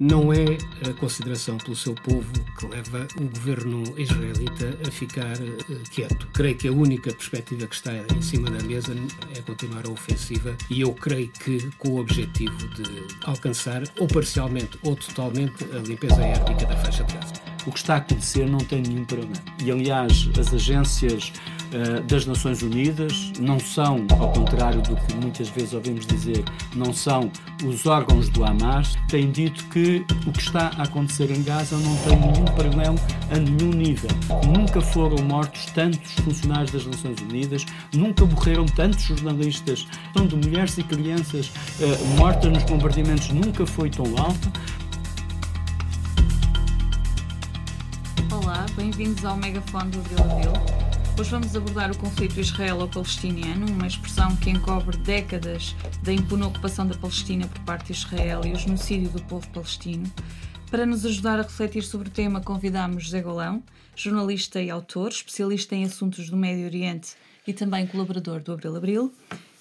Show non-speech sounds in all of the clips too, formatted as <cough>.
Não é a consideração pelo seu povo que leva o governo israelita a ficar uh, quieto. Creio que a única perspectiva que está em cima da mesa é continuar a ofensiva e eu creio que com o objetivo de alcançar, ou parcialmente ou totalmente, a limpeza étnica da faixa de Gaza. O que está a acontecer não tem nenhum problema. E, aliás, as agências uh, das Nações Unidas não são, ao contrário do que muitas vezes ouvimos dizer, não são os órgãos do Hamas, têm dito que o que está a acontecer em Gaza não tem nenhum paralelo a nenhum nível. Nunca foram mortos tantos funcionários das Nações Unidas, nunca morreram tantos jornalistas, de mulheres e crianças uh, mortas nos bombardeamentos nunca foi tão alto. bem-vindos ao megafone do Vila Vil. Hoje vamos abordar o conflito israelo-palestiniano, uma expressão que encobre décadas da impune ocupação da Palestina por parte de Israel e o genocídio do povo palestino. Para nos ajudar a refletir sobre o tema, convidamos José Golão, jornalista e autor, especialista em assuntos do Médio Oriente e também colaborador do Abril Abril,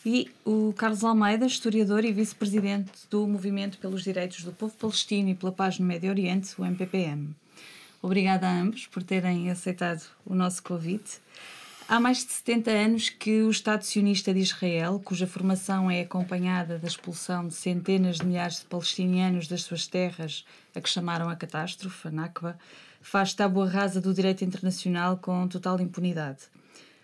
e o Carlos Almeida, historiador e vice-presidente do Movimento pelos Direitos do Povo Palestino e pela Paz no Médio Oriente, o MPPM. Obrigada a ambos por terem aceitado o nosso convite. Há mais de 70 anos que o Estado sionista de Israel, cuja formação é acompanhada da expulsão de centenas de milhares de palestinianos das suas terras, a que chamaram a catástrofe, a Nakba, faz tábua rasa do direito internacional com total impunidade.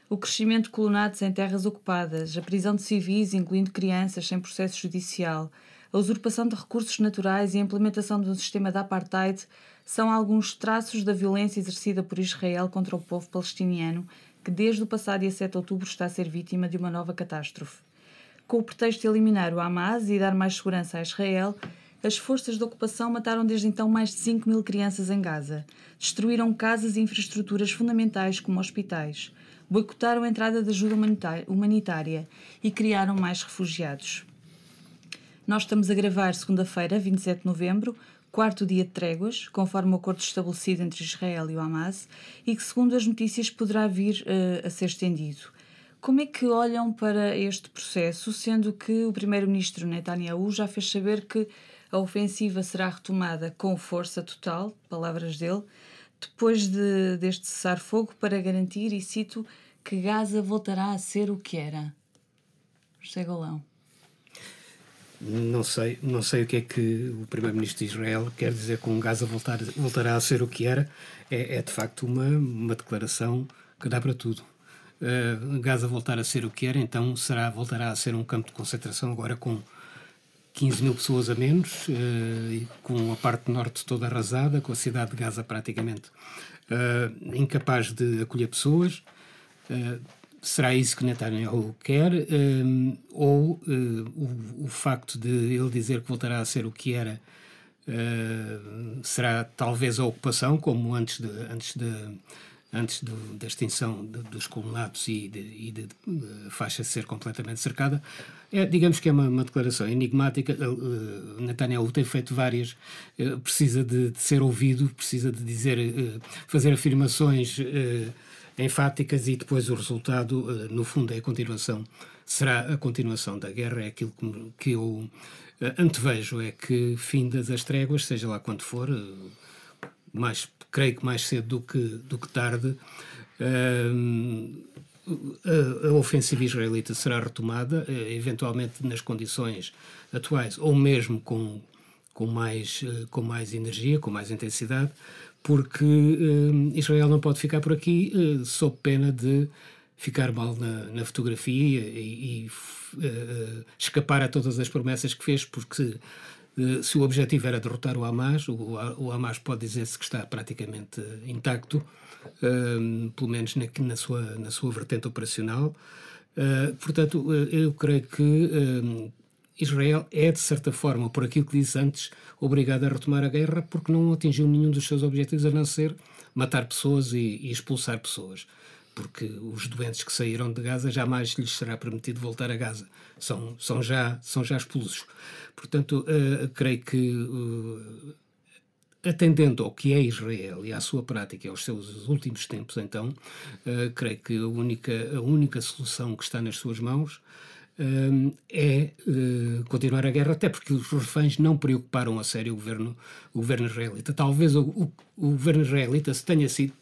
O crescimento de colonatos em terras ocupadas, a prisão de civis, incluindo crianças, sem processo judicial, a usurpação de recursos naturais e a implementação de um sistema de apartheid são alguns traços da violência exercida por Israel contra o povo palestiniano, que desde o passado dia 7 de outubro está a ser vítima de uma nova catástrofe. Com o pretexto de eliminar o Hamas e dar mais segurança a Israel, as forças de ocupação mataram desde então mais de 5 mil crianças em Gaza, destruíram casas e infraestruturas fundamentais como hospitais, boicotaram a entrada de ajuda humanitária e criaram mais refugiados. Nós estamos a gravar segunda-feira, 27 de novembro, quarto dia de tréguas, conforme o acordo estabelecido entre Israel e o Hamas, e que, segundo as notícias, poderá vir uh, a ser estendido. Como é que olham para este processo, sendo que o primeiro-ministro Netanyahu já fez saber que a ofensiva será retomada com força total, palavras dele, depois de, deste cessar-fogo para garantir, e cito, que Gaza voltará a ser o que era? José Golão. Não sei, não sei o que é que o primeiro-ministro de Israel quer dizer com Gaza voltar, voltará a ser o que era. É, é de facto uma, uma declaração que dá para tudo. Uh, Gaza voltar a ser o que era, então será, voltará a ser um campo de concentração agora com 15 mil pessoas a menos, uh, com a parte norte toda arrasada, com a cidade de Gaza praticamente uh, incapaz de acolher pessoas. Será isso que Netanyahu quer? Um, ou uh, o, o, facto de ele dizer que voltará a ser o que era uh, será talvez a ocupação, como antes, de, antes, de, antes de, da extinção de, dos colonatos e de, e de faixa ser completamente cercada? É, digamos que é uma, uma declaração enigmática. Uh, Netanyahu tem feito várias, precisa de, ser ouvido, precisa de dizer, fazer afirmações enfáticas e depois o resultado, eh, no fundo, é a continuação, será a continuação da guerra, é aquilo que, eu eh, antevejo, é que findas as tréguas, seja lá quando for, eh, mais, creio que mais cedo do que, do que tarde, a, a ofensiva israelita será retomada, eventualmente nas condições atuais, ou mesmo com, com, mais, com mais energia, com mais intensidade, porque uh, Israel não pode ficar por aqui uh, sob pena de ficar mal na, na fotografia e, e uh, escapar a todas as promessas que fez, porque se o objetivo era derrotar o Hamas, o, o Hamas pode dizer-se que está praticamente intacto, pelo menos na, na, sua, na sua vertente operacional. portanto, eu creio que Israel é, de certa forma, por aquilo que disse antes, obrigado a retomar a guerra porque não atingiu nenhum dos seus objetivos a não ser matar pessoas e, e expulsar pessoas. Porque os doentes que saíram de Gaza jamais lhes será permitido voltar a Gaza. São, são, já, são já expulsos. Portanto, uh, creio que, uh, atendendo ao que é Israel e à sua prática, aos seus últimos tempos, então, uh, creio que a única, a única solução que está nas suas mãos é continuar a guerra, até porque os reféns não preocuparam a sério o governo, o governo israelita. Talvez o, o, o governo israelita se tenha sido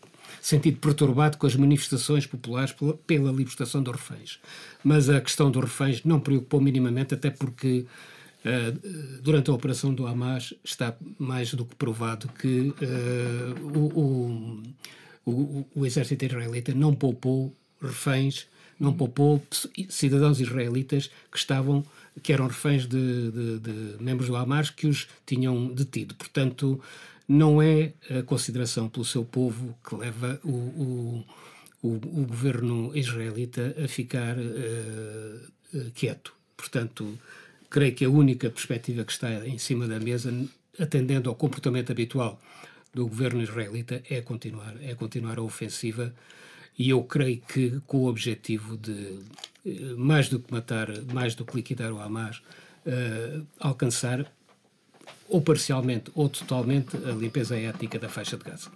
sentido perturbado com as manifestações populares pela, pela libertação dos reféns. Mas a questão dos reféns não preocupou minimamente, até porque uh, durante a operação do Hamas está mais do que provado que uh, o, o, o, o exército israelita não poupou reféns, não poupou cidadãos israelitas que estavam que eram reféns de, de, de membros do Hamas que os tinham detido. Portanto, não é a consideração pelo seu povo que leva o, o, o, o governo israelita a ficar uh, quieto. Portanto, creio que a única perspectiva que está em cima da mesa, atendendo ao comportamento habitual do governo israelita, é continuar, é continuar a ofensiva. E eu creio que com o objetivo de, eh, mais do que matar, mais do que liquidar o Hamas, uh, alcançar ou parcialmente ou totalmente a limpeza étnica da faixa de Gaza.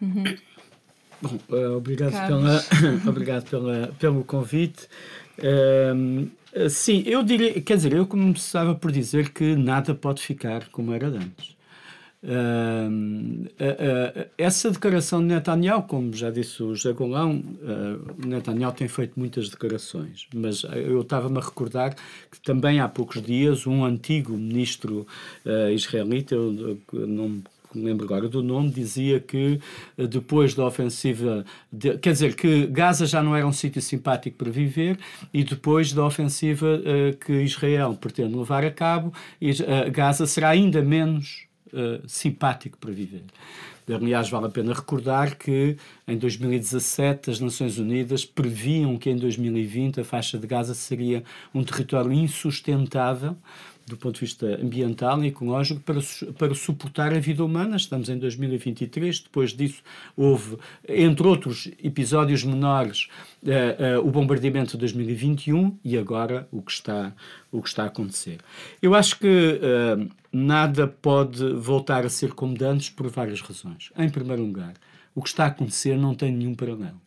Uhum. Bom, uh, obrigado, pela, <coughs> obrigado pela, pelo convite. Uh, sim, eu diria, quer dizer, eu começava por dizer que nada pode ficar como era antes. Uh, uh, essa declaração de Netanyahu, como já disse o José Golão, uh, Netanyahu tem feito muitas declarações, mas eu estava-me a recordar que também há poucos dias um antigo ministro israelita, eu, eu não me lembro agora do nome, dizia que depois da ofensiva, de, quer dizer, que Gaza já não era um sítio simpático para viver e depois da ofensiva que Israel pretende levar a cabo, Gaza será ainda menos uh, simpático para viver. Aliás, vale a pena recordar que em 2017 as Nações Unidas previam que em 2020 a faixa de Gaza seria um território insustentável do ponto de vista ambiental e ecológico para, para suportar a vida humana. Estamos em 2023, depois disso houve, entre outros episódios menores, uh, uh, o bombardeamento de 2021 e agora o que está, o que está a acontecer. Eu acho que uh, nada pode voltar a ser como de antes por várias razões. Em primeiro lugar, o que está a acontecer não tem nenhum paralelo.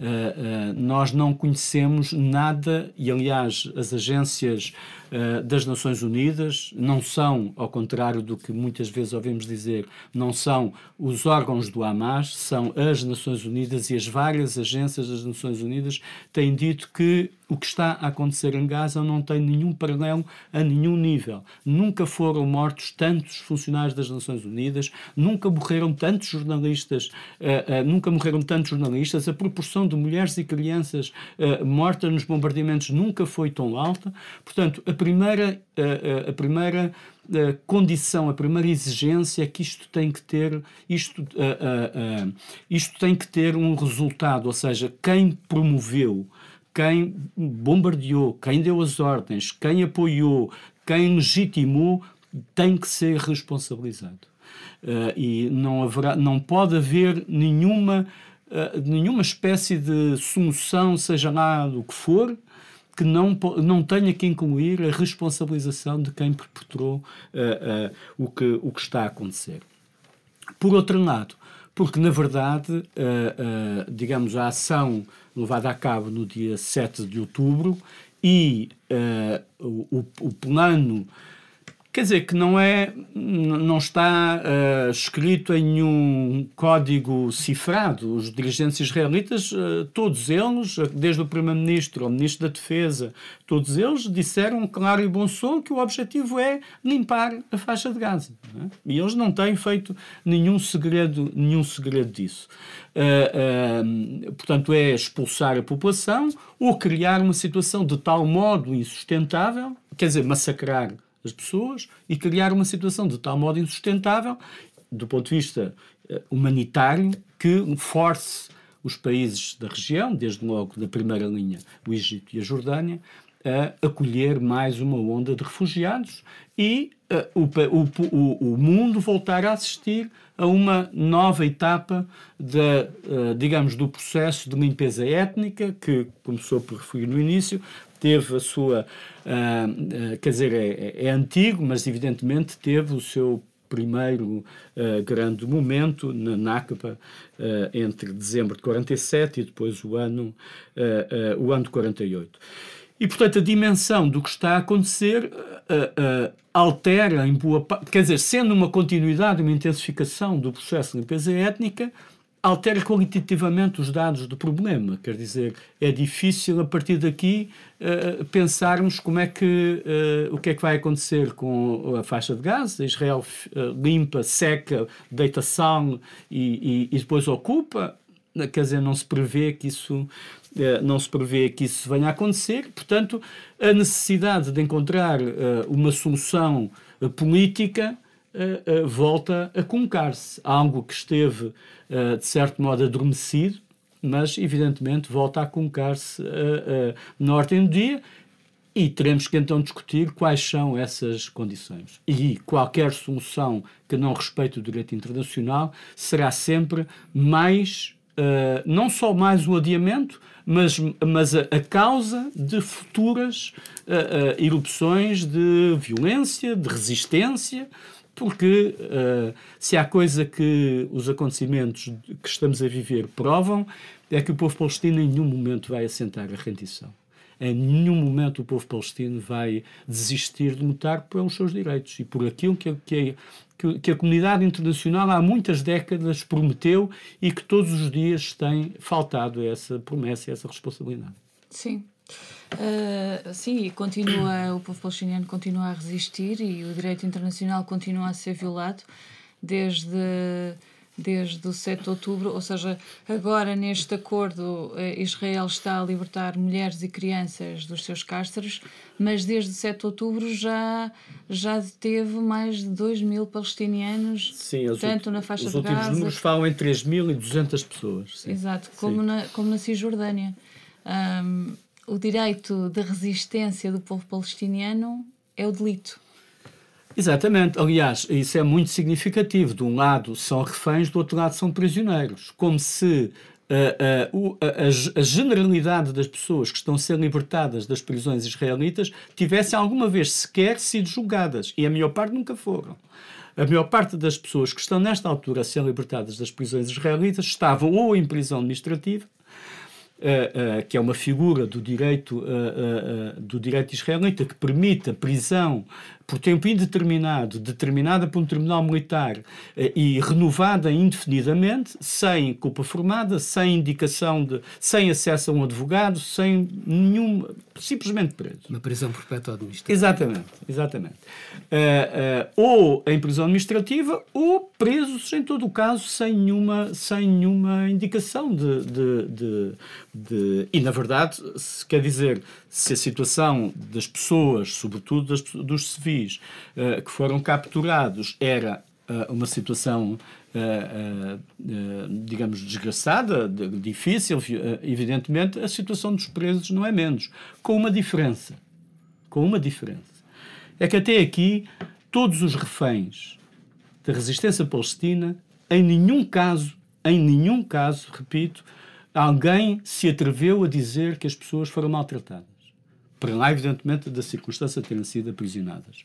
Uh, uh, nós não conhecemos nada, e aliás, as agências uh, das Nações Unidas não são, ao contrário do que muitas vezes ouvimos dizer, não são os órgãos do Hamas, são as Nações Unidas e as várias agências das Nações Unidas têm dito que o que está a acontecer em Gaza não tem nenhum paralelo a nenhum nível. Nunca foram mortos tantos funcionários das Nações Unidas, nunca morreram tantos jornalistas, uh, uh, nunca morreram tantos jornalistas, a proporção de mulheres e crianças uh, mortas nos bombardeamentos nunca foi tão alta. Portanto, a primeira, a primeira condição, a primeira exigência é que isto tem que ter isto, isto tem que ter um resultado, ou seja, quem promoveu quem bombardeou, quem deu as ordens, quem apoiou, quem legitimou, tem que ser responsabilizado. Uh, e não, haverá, não pode haver nenhuma, uh, nenhuma espécie de solução, seja lá do que for, que não, não tenha que incluir a responsabilização de quem perpetrou uh, o, que, o que está a acontecer. Por outro lado, porque na verdade, digamos, a ação levada a cabo no dia 7 de outubro e uh, o, o, plano Quer dizer que não é, não está uh, escrito em nenhum código cifrado. Os dirigentes israelitas, uh, todos eles, desde o primeiro-ministro ao ministro da Defesa, todos eles disseram claro e bom som que o objetivo é limpar a faixa de Gaza. É? E eles não têm feito nenhum segredo, nenhum segredo disso. Uh, portanto, é expulsar a população ou criar uma situação de tal modo insustentável, quer dizer, massacrar as pessoas e criar uma situação de tal modo insustentável, do ponto de vista uh, humanitário, que force os países da região, desde logo da primeira linha, o Egito e a Jordânia, a acolher mais uma onda de refugiados e uh, o, o, o, mundo voltar a assistir a uma nova etapa de, uh, digamos, do processo de limpeza étnica que começou por referir no início, teve a sua, uh, uh, quer dizer, é, é, é, antigo, mas evidentemente teve o seu primeiro uh, grande momento na Nakba entre dezembro de 47 e depois o ano, o ano de 48. E, portanto, a dimensão do que está a acontecer uh, uh, altera em boa parte, quer dizer, sendo uma continuidade, uma intensificação do processo de limpeza étnica, altera qualitativamente os dados do problema. Quer dizer, é difícil a partir daqui uh, pensarmos como é que uh, o que é que vai acontecer com a faixa de gás. Israel uh, limpa, seca, deita sal e, e, e, depois ocupa. Quer dizer, não se prevê que isso não se prevê que isso venha a acontecer, portanto, a necessidade de encontrar eh, uma solução eh, política volta a colocar-se. Algo que esteve, de certo modo, adormecido, mas, evidentemente, volta a colocar-se na ordem do dia e teremos que então discutir quais são essas condições. E qualquer solução que não respeite o direito internacional será sempre mais, uh, não só mais um adiamento, mas, mas a, a causa de futuras uh, erupções de violência, de resistência, porque uh, se há coisa que os acontecimentos que estamos a viver provam, é que o povo palestino em nenhum momento vai assentar a rendição. Em nenhum momento o povo palestino vai desistir de lutar pelos seus direitos e por aquilo que, que, que, a comunidade internacional há muitas décadas prometeu e que todos os dias tem faltado essa promessa e essa responsabilidade. Sim. Uh, sim, e continua, o povo palestiniano continua a resistir e o direito internacional continua a ser violado desde desde o 7 de outubro, ou seja, agora neste acordo eh, Israel está a libertar mulheres e crianças dos seus cárceres, mas desde o 7 de outubro já, já deteve mais de 2 mil palestinianos, sim, tanto na faixa os de Gaza... Os últimos números falam em 3.200 pessoas. Sim. Exato, como, sim. Na, como na Cisjordânia. Um, o direito de resistência do povo palestiniano é o delito. Exatamente. Aliás, isso é muito significativo. De um lado são reféns, do outro lado são prisioneiros. Como se uh, uh, a, a, generalidade das pessoas que estão a ser libertadas das prisões israelitas tivessem alguma vez sequer sido julgadas. E a maior parte nunca foram. A maior parte das pessoas que estão nesta altura a ser libertadas das prisões israelitas estavam ou em prisão administrativa Uh, uh, que é uma figura do direito, uh, do direito israelita que permite a prisão por tempo indeterminado, determinada por um tribunal militar e renovada indefinidamente, sem culpa formada, sem indicação de, sem acesso a um advogado, sem nenhum, simplesmente preso. Uma prisão perpétua administrativa. Exatamente, exatamente. ou em prisão administrativa ou presos, em todo o caso, sem nenhuma, sem nenhuma indicação de, de, de de, e, na verdade, se quer dizer, se a situação das pessoas, sobretudo das, dos civis, uh, que foram capturados, era uh, uma situação, uh, digamos, desgraçada, de, difícil, evidentemente, a situação dos presos não é menos. Com uma diferença. Com uma diferença. É que até aqui, todos os reféns da resistência palestina, em nenhum caso, em nenhum caso, repito, alguém se atreveu a dizer que as pessoas foram maltratadas. Para lá, evidentemente, da circunstância de terem sido aprisionadas.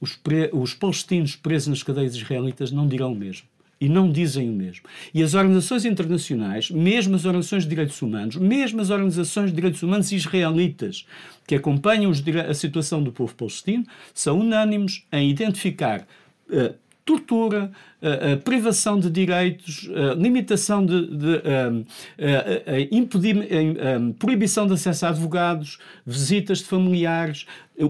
Os, pre... os palestinos presos nas cadeias israelitas não dirão o mesmo. E não dizem o mesmo. E as organizações internacionais, mesmo as organizações de direitos humanos, mesmo as organizações de direitos humanos israelitas, que acompanham a situação do povo palestino, são unânimes em identificar uh, tortura, privação de direitos, limitação de, de a, proibição de acesso a advogados, visitas de familiares,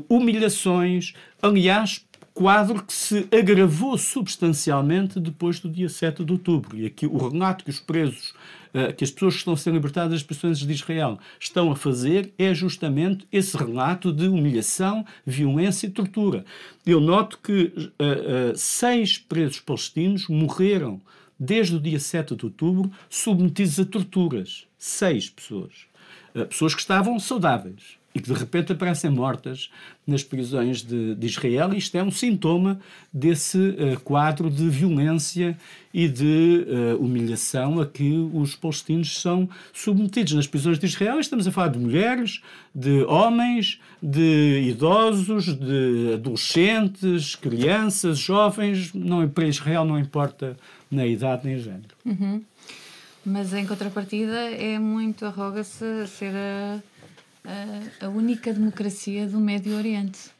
humilhações. Aliás, quadro que se agravou substancialmente depois do dia 7 de outubro. E aqui o relato que os presos, uh, que as pessoas que estão a ser libertadas das prisões de Israel estão a fazer é justamente esse relato de humilhação, violência e tortura. Eu noto que uh, uh, seis presos palestinos morreram desde o dia 7 de outubro submetidos a torturas. Seis pessoas. pessoas que estavam saudáveis e que de repente aparecem mortas nas prisões de, de Israel. Isto é um sintoma desse uh, quadro de violência e de uh, humilhação a que os palestinos são submetidos nas prisões de Israel. Estamos a falar de mulheres, de homens, de idosos, de adolescentes, crianças, jovens. Não, para Israel não importa na idade nem género. Uhum. Mas em contrapartida é muito arroga-se ser a a, a única democracia do Médio Oriente.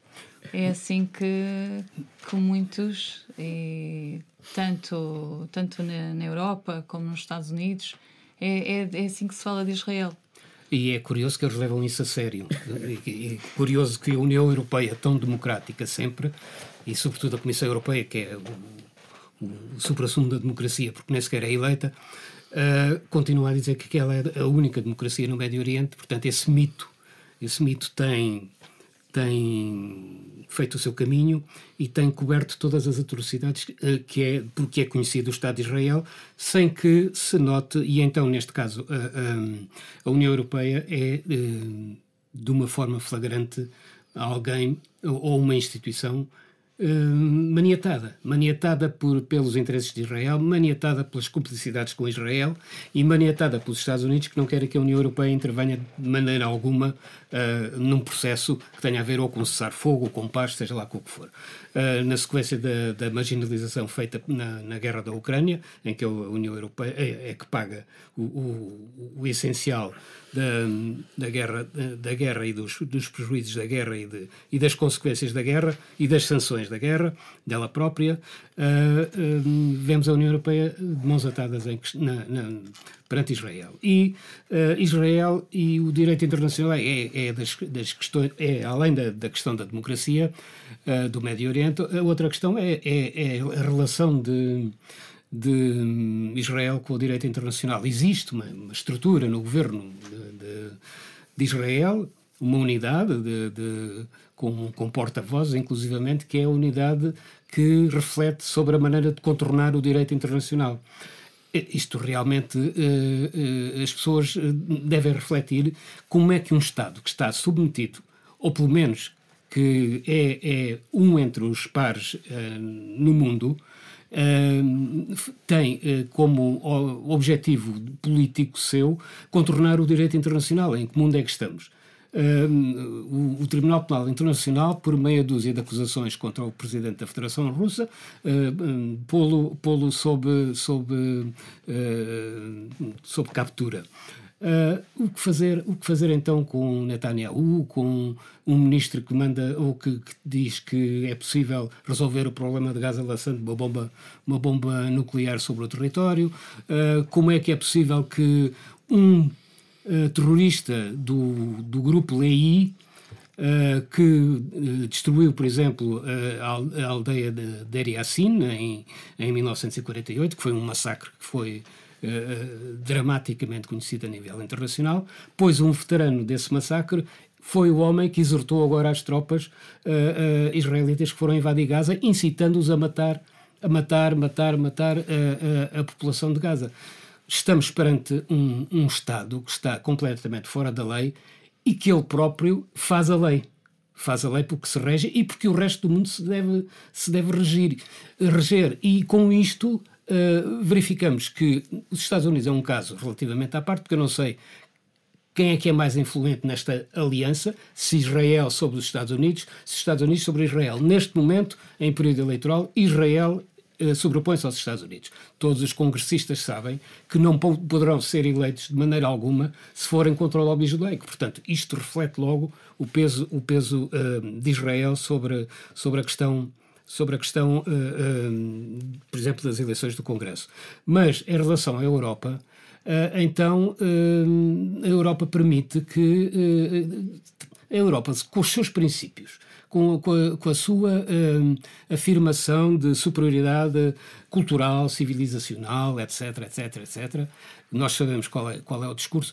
É assim que, que muitos, e tanto, tanto na, na Europa como nos Estados Unidos, é, é, é assim que se fala de Israel. E é curioso que eles levam isso a sério. E, é curioso que a União Europeia, tão democrática sempre, e sobretudo a Comissão Europeia, que é o, o supra-sumo da democracia, porque nem sequer é eleita, uh, continua a dizer que ela é a única democracia no Médio Oriente. Portanto, esse mito, esse mito tem tem feito o seu caminho e tem coberto todas as atrocidades uh, que é porque é conhecido o Estado de Israel, sem que se note, e então, neste caso, a, a União Europeia é, uh, de uma forma flagrante, alguém ou uma instituição maniatada. Maniatada por, pelos interesses de Israel, maniatada pelas cumplicidades com Israel e maniatada pelos Estados Unidos, que não querem que a União Europeia intervenha de maneira alguma uh, num processo que tenha a ver ou com cessar-fogo, ou com paz, seja lá com o que for. Uh, na sequência da, da marginalização feita na, na, guerra da Ucrânia, em que a União Europeia é, é que paga o, o, o essencial da, da, guerra, da guerra e dos, dos prejuízos da guerra e, de, e, das consequências da guerra e das sanções da guerra, dela própria, uh, uh, vemos a União Europeia de mãos atadas em, na, na, perante Israel. E uh, Israel e o direito internacional é, é das, das, questões, é além da, da questão da democracia do Médio Oriente, a outra questão é, é, é a relação de de Israel com o direito internacional. Existe uma, uma estrutura no governo de, de, de Israel, uma unidade de, de, com, com porta-vozes, inclusivamente, que é a unidade que reflete sobre a maneira de contornar o direito internacional. Isto realmente eh, eh, as pessoas eh, devem refletir como é que um Estado que está submetido, ou pelo menos que é, é um entre os pares no mundo, tem uh, como objetivo político seu contornar o direito internacional. Em que mundo é que estamos? o, o, Tribunal Penal Internacional, por meia dúzia de acusações contra o presidente da Federação Russa, uh, pô-lo pô sob, sob, uh, sob captura. Uh, o, que fazer, o que fazer então com Netanyahu, com um ministro que manda ou que, que diz que é possível resolver o problema de Gaza lançando uma bomba, uma bomba nuclear sobre o território? Uh, como é que é possível que um uh, terrorista do, do grupo Lei Uh, que uh, destruiu, por exemplo, uh, a, aldeia de Deir em, em 1948, que foi um massacre que foi uh, dramaticamente conhecido a nível internacional, pois um veterano desse massacre foi o homem que exortou agora as tropas uh, israelitas que foram invadir Gaza, incitando-os a matar, a matar, matar, matar a população de Gaza. Estamos perante um, um Estado que está completamente fora da lei e que ele próprio faz a lei faz a lei porque se rege e porque o resto do mundo se deve, se deve regir, reger. E com isto uh, verificamos que os Estados Unidos é um caso relativamente à parte, porque eu não sei quem é que é mais influente nesta aliança, se Israel sobre os Estados Unidos, se os Estados Unidos sobre Israel. Neste momento, em período eleitoral, Israel uh, sobrepõe-se aos Estados Unidos. Todos os congressistas sabem que não poderão ser eleitos de maneira alguma se forem contra o lobby judaico. Portanto, isto reflete logo o peso, o peso uh, de Israel sobre, sobre a questão sobre a questão, uh, uh, por exemplo, das eleições do Congresso. Mas, em relação à Europa, uh, então a Europa permite que a Europa, com os seus princípios, com, com, a, com a, sua afirmação de superioridade cultural, civilizacional, etc., etc., etc., nós sabemos qual é, qual é o discurso,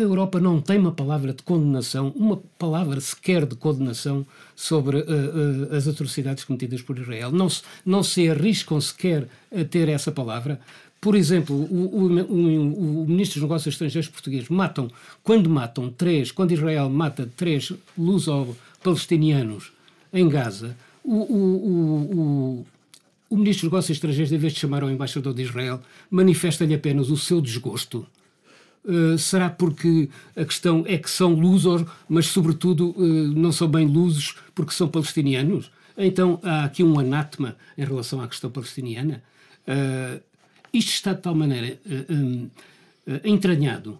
a Europa não tem uma palavra de condenação, uma palavra sequer de condenação sobre uh, uh, as atrocidades cometidas por Israel. Não se, não se arriscam sequer a ter essa palavra. Por exemplo, o, o, o, o Ministro dos Negócios Estrangeiros português matam, quando matam três, quando Israel mata três luso-palestinianos em Gaza, o, o, Ministro dos Negócios Estrangeiros, em vez de chamar ao embaixador de Israel, manifesta-lhe apenas o seu desgosto Uh, será porque a questão é que são lusos, mas sobretudo uh, não são bem lusos porque são palestinianos? Então há aqui um anátema em relação à questão palestiniana. Uh, isto está de tal maneira um, entranhado,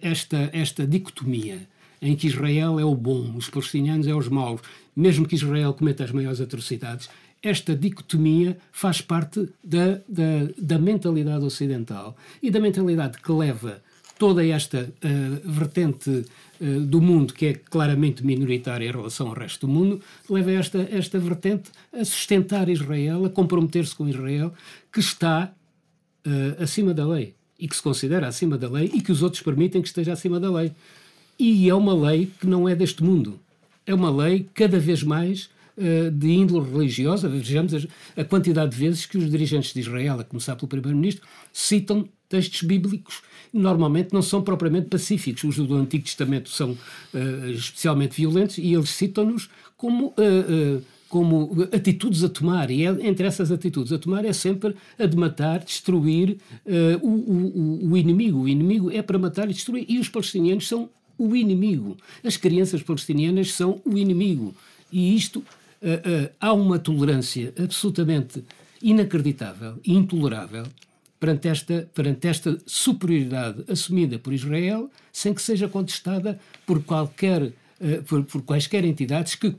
esta, esta dicotomia em que Israel é o bom, os palestinianos é os maus, mesmo que Israel cometa as maiores atrocidades, esta dicotomia faz parte da, da, da mentalidade ocidental e da mentalidade que leva toda esta uh, vertente uh, do mundo, que é claramente minoritária em relação ao resto do mundo, leva esta, esta vertente a sustentar Israel, a comprometer-se com Israel, que está uh, acima da lei e que se considera acima da lei e que os outros permitem que esteja acima da lei. E é uma lei que não é deste mundo. É uma lei cada vez mais de índole religiosa. Vejamos a, quantidade de vezes que os dirigentes de Israel, a começar pelo primeiro-ministro, citam textos bíblicos normalmente não são propriamente pacíficos. Os do Antigo Testamento são uh, especialmente violentos e eles citam-nos como. Uh, uh, como atitudes a tomar, e é, entre essas atitudes a tomar é sempre a de matar, destruir o, o, o inimigo. O inimigo é para matar e destruir, e os palestinianos são o inimigo. As crianças palestinianas são o inimigo. E isto, há uma tolerância absolutamente inacreditável intolerável perante esta, perante esta superioridade assumida por Israel, sem que seja contestada por qualquer uh, por, por, quaisquer entidades que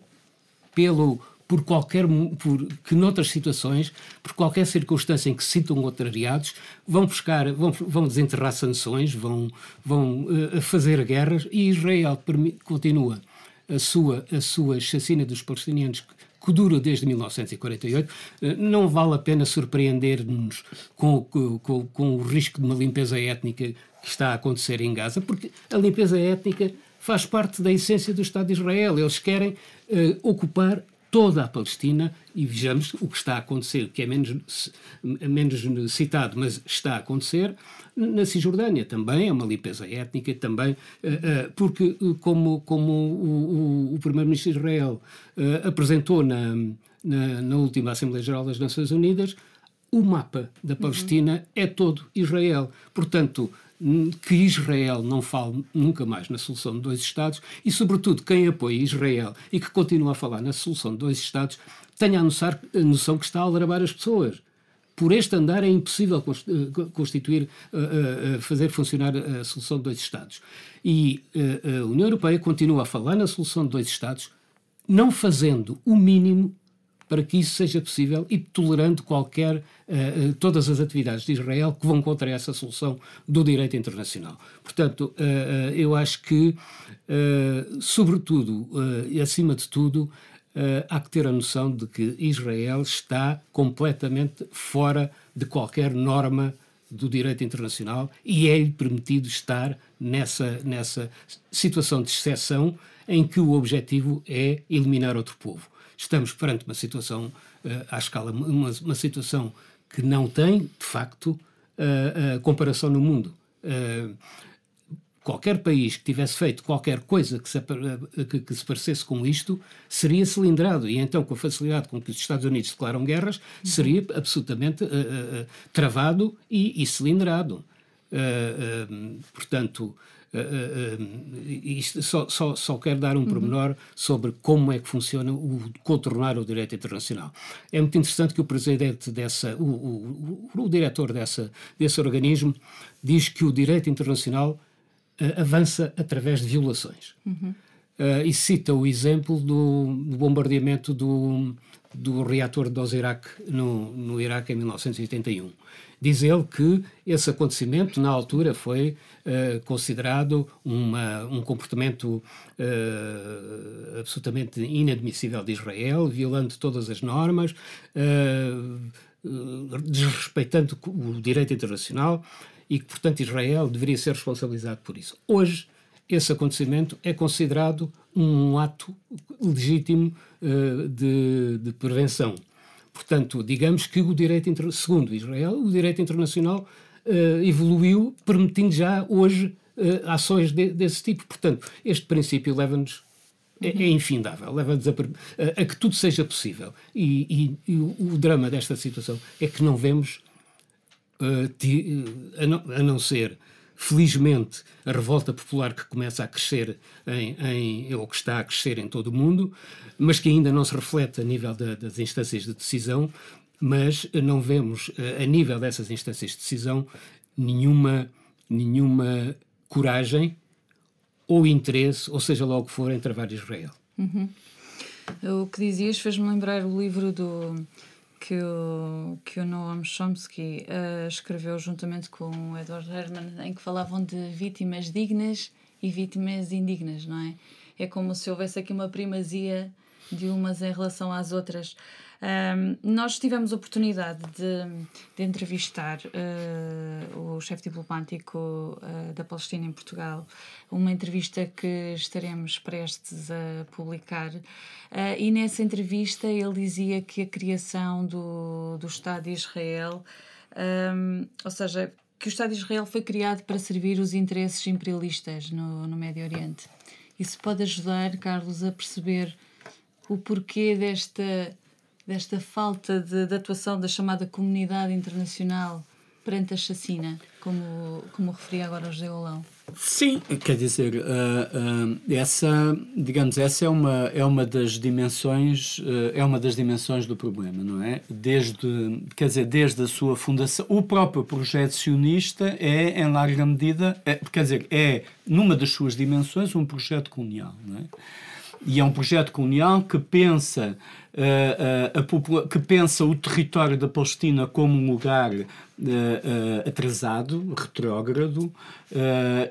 pelo por qualquer por, que noutras situações por qualquer circunstância em que se sintam contrariados vão buscar vão, vão desenterrar sanções vão vão uh, fazer guerras e Israel continua a sua a sua chacina dos palestinianos que dura desde 1948, eh, não vale a pena surpreender-nos com, com, com o risco de uma limpeza étnica que está a acontecer em Gaza, porque a limpeza étnica faz parte da essência do Estado de Israel. Eles querem uh, ocupar toda a Palestina e vejamos o que está a acontecer, que é menos, menos citado, mas está a acontecer na Cisjordânia também, é uma limpeza étnica também, eh, eh, porque eh, como, como o, o, o Primeiro-Ministro de Israel apresentou na, na, na última Assembleia Geral das Nações Unidas, o mapa da Palestina uhum. é todo Israel. Portanto, que Israel não fale nunca mais na solução de dois Estados e, sobretudo, quem apoia Israel e que continua a falar na solução de dois Estados tenha a noção, a noção que está a aldrabar as pessoas. Por este andar é impossível eh, constituir, eh, eh, fazer funcionar a solução de dois Estados. E a União Europeia continua a falar na solução de dois Estados, não fazendo o mínimo para que isso seja possível e tolerando qualquer uh, todas as atividades de Israel que vão contra essa solução do direito internacional. Portanto, uh, eu acho que, sobretudo e acima de tudo, há que ter a noção de que Israel está completamente fora de qualquer norma do direito internacional e é-lhe permitido estar nessa, nessa situação de exceção em que o objetivo é eliminar outro povo estamos perante uma situação uh, à escala, uma, uma, situação que não tem, de facto, uh, comparação no mundo. qualquer país que tivesse feito qualquer coisa que se, que, que se, parecesse com isto seria cilindrado. E então, com a facilidade com que os Estados Unidos declaram guerras, seria absolutamente travado e, e cilindrado. Portanto, Uh, isto só, só, só quero dar um uhum. pormenor sobre como é que funciona o contornar o direito internacional. É muito interessante que o presidente dessa, o, o, o, o diretor dessa, desse organismo diz que o direito internacional uh, avança através de violações. Uhum. Uh, e cita o exemplo do, do bombardeamento do, do reator de Osirak no, no Iraque em 1981. Diz ele que esse acontecimento, na altura, foi uh, considerado uma, um comportamento uh, absolutamente inadmissível de Israel, violando todas as normas, uh, desrespeitando o direito internacional e que, portanto, Israel deveria ser responsabilizado por isso. Hoje, esse acontecimento é considerado um ato legítimo de, de prevenção. Portanto, digamos que o direito, segundo Israel, o direito internacional uh, evoluiu, permitindo já hoje uh, ações de, desse tipo. Portanto, este princípio leva-nos. É, é infindável, leva-nos a, a, que tudo seja possível. E, e, e o, o, drama desta situação é que não vemos, uh, ti, a, não, a não ser felizmente, a revolta popular que começa a crescer em, em, ou que está a crescer em todo o mundo, mas que ainda não se reflete a nível da, das instâncias de decisão, mas não vemos, eh, a nível dessas instâncias de decisão, nenhuma, nenhuma coragem ou interesse, ou seja lá o que for, em travar Israel. Uhum. O que dizias fez-me lembrar o livro do que o, que o Noam Chomsky uh, escreveu juntamente com o Edward Herman, em que falavam de vítimas dignas e vítimas indignas, não é? É como se houvesse aqui uma primazia de umas em relação às outras. Um, nós tivemos a oportunidade de, de entrevistar uh, o chefe diplomático uh, da Palestina em Portugal, uma entrevista que estaremos prestes a publicar. Uh, e nessa entrevista ele dizia que a criação do, do Estado de Israel, um, ou seja, que o Estado de Israel foi criado para servir os interesses imperialistas no, no Médio Oriente. Isso pode ajudar, Carlos, a perceber o porquê desta desta falta de, de atuação da chamada comunidade internacional perante a chacina, como, como referia agora o José Olão? Sim, quer dizer, uh, uh, essa, digamos, essa é uma, é uma das dimensões, uh, é uma das dimensões do problema, não é? Desde, quer dizer, desde a sua fundação, o próprio projeto sionista é, em larga medida, é, quer dizer, é, numa das suas dimensões, um projeto colonial, não é? E é um projeto colonial que pensa uh, uh, que pensa o território da Palestina como um lugar uh, atrasado, retrógrado,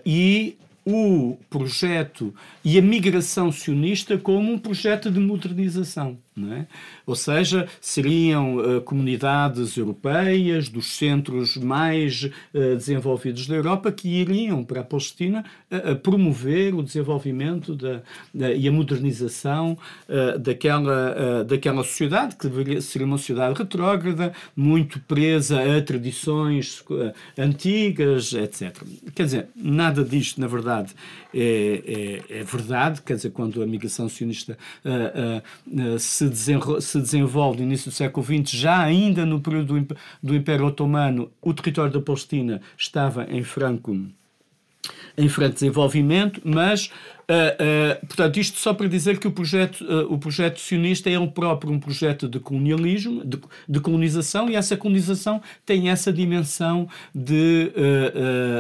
e o projeto e a migração sionista como um projeto de modernização. É? Ou seja, seriam uh, comunidades europeias dos centros mais uh, desenvolvidos da Europa que iriam para a Palestina uh, promover o desenvolvimento da e a modernização daquela, daquela sociedade, que deveria, seria uma sociedade retrógrada, muito presa a tradições antigas, etc. Quer dizer, nada disto, na verdade, é, é, é verdade. Quer dizer, quando a migração sionista se se desenvolve no início do século XX, já ainda no período do, do Império Otomano, o território da Palestina estava em franco em franco desenvolvimento, mas, uh, uh, portanto, isto só para dizer que o projeto, uh, o projeto sionista é um próprio um projeto de colonialismo, de, de colonização, e essa colonização tem essa dimensão de,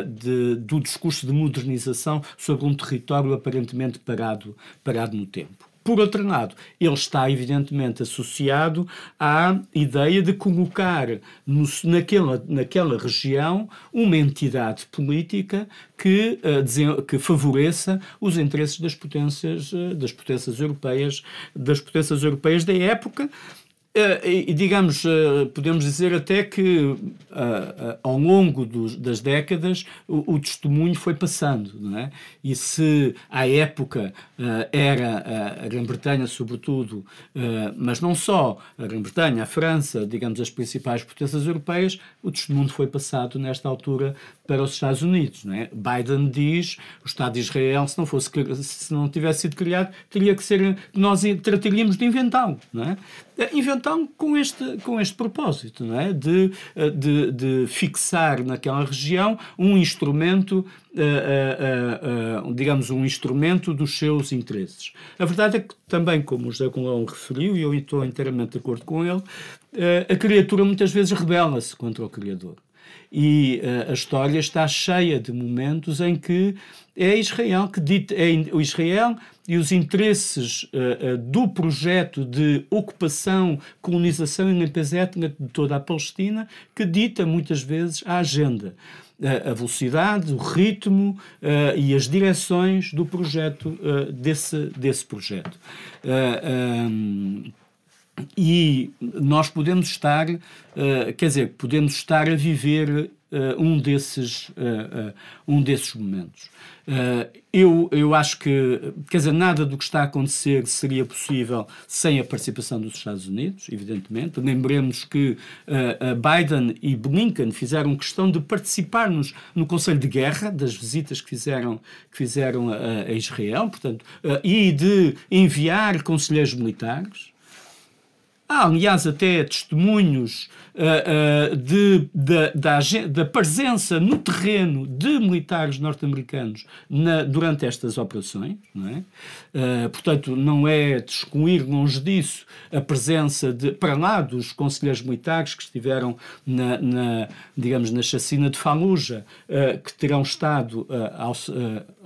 de, do discurso de modernização sobre um território aparentemente parado, parado no tempo. Por outro lado, ele está evidentemente associado à ideia de colocar no, naquela, naquela região uma entidade política que, uh, que favoreça os interesses das potências, uh, das potências europeias, das potências europeias da época, e, digamos, uh, podemos dizer até que uh, ao longo das décadas o, o, testemunho foi passando, não é? E se à época era a Grã-Bretanha, sobretudo, mas não só a Grã-Bretanha, a França, digamos, as principais potências europeias, o testemunho foi passado nesta altura para os Estados Unidos, não é? Biden diz o Estado de Israel, se não fosse se não tivesse sido criado, teria que ser nós trataríamos de inventá-lo, não é? Inventá-lo com este com este propósito, não é? De, de, de fixar naquela região um instrumento Uh, uh, uh, digamos, um instrumento dos seus interesses. A verdade é que também, como o José Colão referiu, e eu estou inteiramente de acordo com ele, a criatura muitas vezes rebela-se contra o Criador. E uh, a história está cheia de momentos em que é Israel que dita, é Israel e os interesses uh, uh, do projeto de ocupação, colonização e limpeza étnica de toda a Palestina que dita muitas vezes a agenda a velocidade, o ritmo uh, e as direções do projeto, uh, desse, desse projeto. Uh, um, e nós podemos estar, uh, quer dizer, podemos estar a viver uh, um, desses, uh, um desses momentos. Eu, eu acho que, quer dizer, nada do que está a acontecer seria possível sem a participação dos Estados Unidos, evidentemente. Lembremos que Biden e Blinken fizeram questão de participarmos no Conselho de Guerra, das visitas que fizeram, que fizeram a, a Israel, portanto, e de enviar conselheiros militares. Há, aliás, até testemunhos uh, uh, uh, de, da, da, presença no terreno de militares norte-americanos durante estas operações. Não é? Uh, portanto, não é descoir longe disso a presença de, para lá dos conselheiros militares que estiveram na, na digamos, na chacina de Fallujah, que terão estado a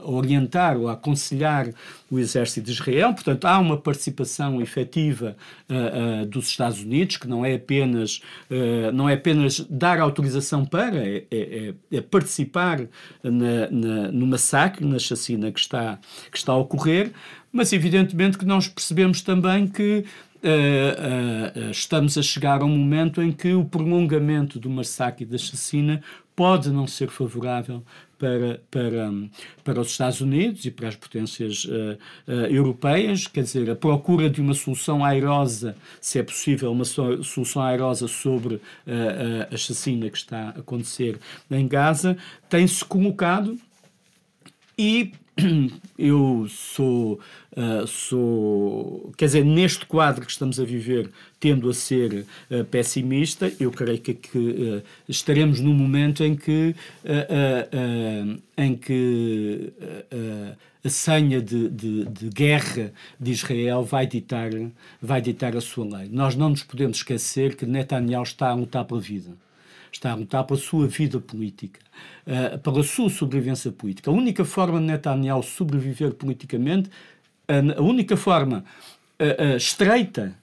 orientar ou a aconselhar o exército de Israel. Portanto, há uma participação efetiva uh, uh, dos Estados Unidos, que não é apenas, uh, não é apenas dar autorização para, é, é, é participar na, na, no massacre, na chacina que está, que está a ocorrer, mas evidentemente que nós percebemos também que uh, uh, estamos a chegar a um momento em que o prolongamento do massacre e da chacina pode não ser favorável para, para, para os Estados Unidos e para as potências uh, uh, europeias, quer dizer, a procura de uma solução airosa, se é possível, uma solução airosa sobre uh, a chacina que está a acontecer em Gaza, tem-se colocado e <clears throat> eu sou, uh, sou, quer dizer, neste quadro que estamos a viver, tendo a ser uh, pessimista, eu creio que, que uh, estaremos num momento em que, em que a senha de, de, de, guerra de Israel vai ditar, vai ditar a sua lei. Nós não nos podemos esquecer que Netanyahu está a lutar pela vida está a lutar pela sua vida política, uh, pela sua sobrevivência política. A única forma de Netanyahu sobreviver politicamente, a, única forma uh, uh, estreita,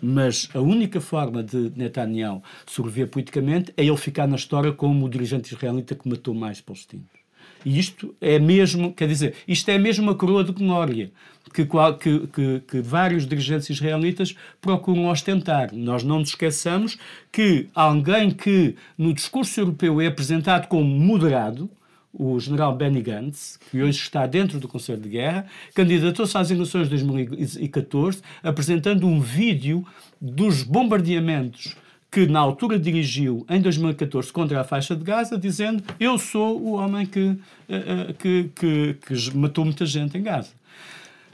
mas a única forma de Netanyahu sobreviver politicamente é ele ficar na história como o dirigente israelita que matou mais palestinos. E isto é mesmo, quer dizer, isto é mesmo uma coroa de glória que, que, que, que, vários dirigentes israelitas procuram ostentar. Nós não nos esqueçamos que alguém que no discurso europeu é apresentado como moderado, o general Benny Gantz, que hoje está dentro do Conselho de Guerra, candidatou-se às eleições de 2014 apresentando um vídeo dos bombardeamentos que na altura dirigiu em 2014 contra a faixa de Gaza, dizendo eu sou o homem que, eh, eh, que, que, que matou muita gente em Gaza.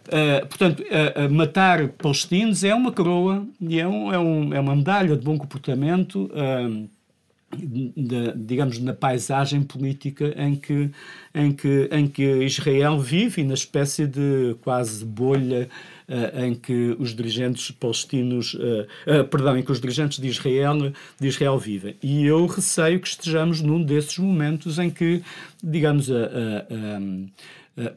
Uh, portanto, uh, uh, matar palestinos é uma coroa e é, um, é, um, é uma medalha de bom comportamento, de, digamos, na paisagem política em que, em, que, em que Israel vive e na espécie de quase bolha em que os dirigentes palestinos, uh, uh, perdão, em que os dirigentes de Israel, de Israel vivem. E eu receio que estejamos num desses momentos em que, digamos, a, a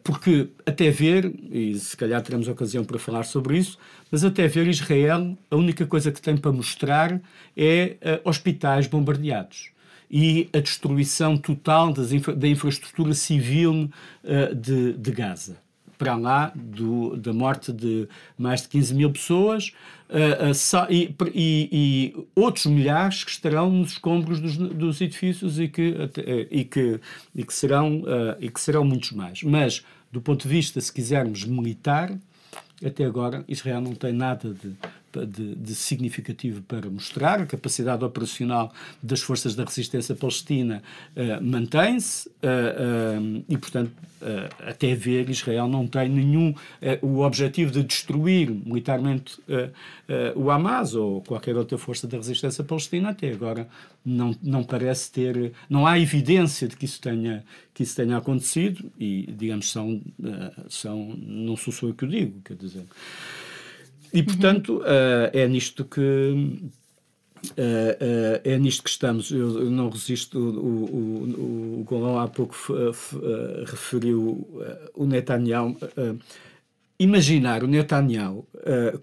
porque até ver, e se calhar teremos ocasião para falar sobre isso, mas até ver Israel, a única coisa que tem para mostrar é uh, hospitais bombardeados e a destruição total infra da infraestrutura civil uh, de, de Gaza para lá do, da morte de mais de 15 mil pessoas uh, uh, só, e, e, e, outros milhares que estarão nos escombros dos, dos edifícios e que, uh, e, que, e, que serão, e que serão muitos mais. Mas, do ponto de vista, se quisermos, militar, até agora Israel não tem nada de de, de, significativo para mostrar. A capacidade operacional das forças da resistência palestina uh, mantém-se uh, uh, e, portanto, até ver, Israel não tem nenhum o objetivo de destruir militarmente o Hamas ou qualquer outra força da resistência palestina. Até agora não, não parece ter, não há evidência de que isso tenha, que isso tenha acontecido e, digamos, são, são não sou só eu que o digo, quer dizer. E, portanto, uh, é nisto que. Uh, uh, é nisto que estamos. Eu, não resisto. O, o, o, Golão há pouco referiu o Netanyahu. imaginar o Netanyahu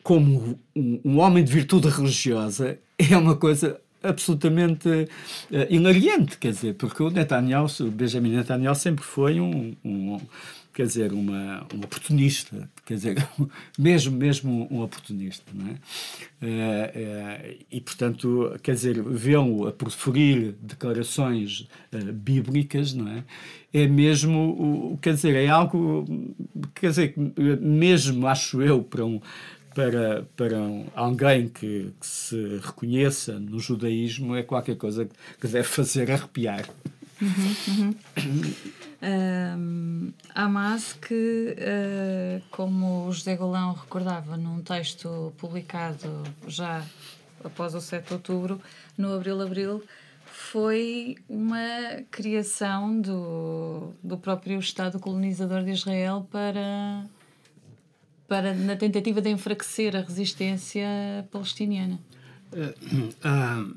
como um, um, homem de virtude religiosa <laughs> é uma coisa absolutamente uh, quer dizer, porque o Netanyahu, o Benjamin Netanyahu sempre foi um, um quer dizer, uma, um oportunista, quer dizer, <laughs> mesmo, mesmo um oportunista, não é? é, é e, portanto, quer dizer, vê-lo a proferir declarações uh, bíblicas, não é? É mesmo, o, quer dizer, é algo, quer dizer, mesmo, acho eu, para um, para, para alguém que, que, se reconheça no judaísmo é qualquer coisa que deve fazer arrepiar. Uhum, uhum. <coughs> Um, Hamas que, uh, como o José Golão recordava num texto publicado já após o 7 de outubro, no Abril-Abril, foi uma criação do, do próprio Estado colonizador de Israel para, para na tentativa de enfraquecer a resistência palestiniana. Uh, uh,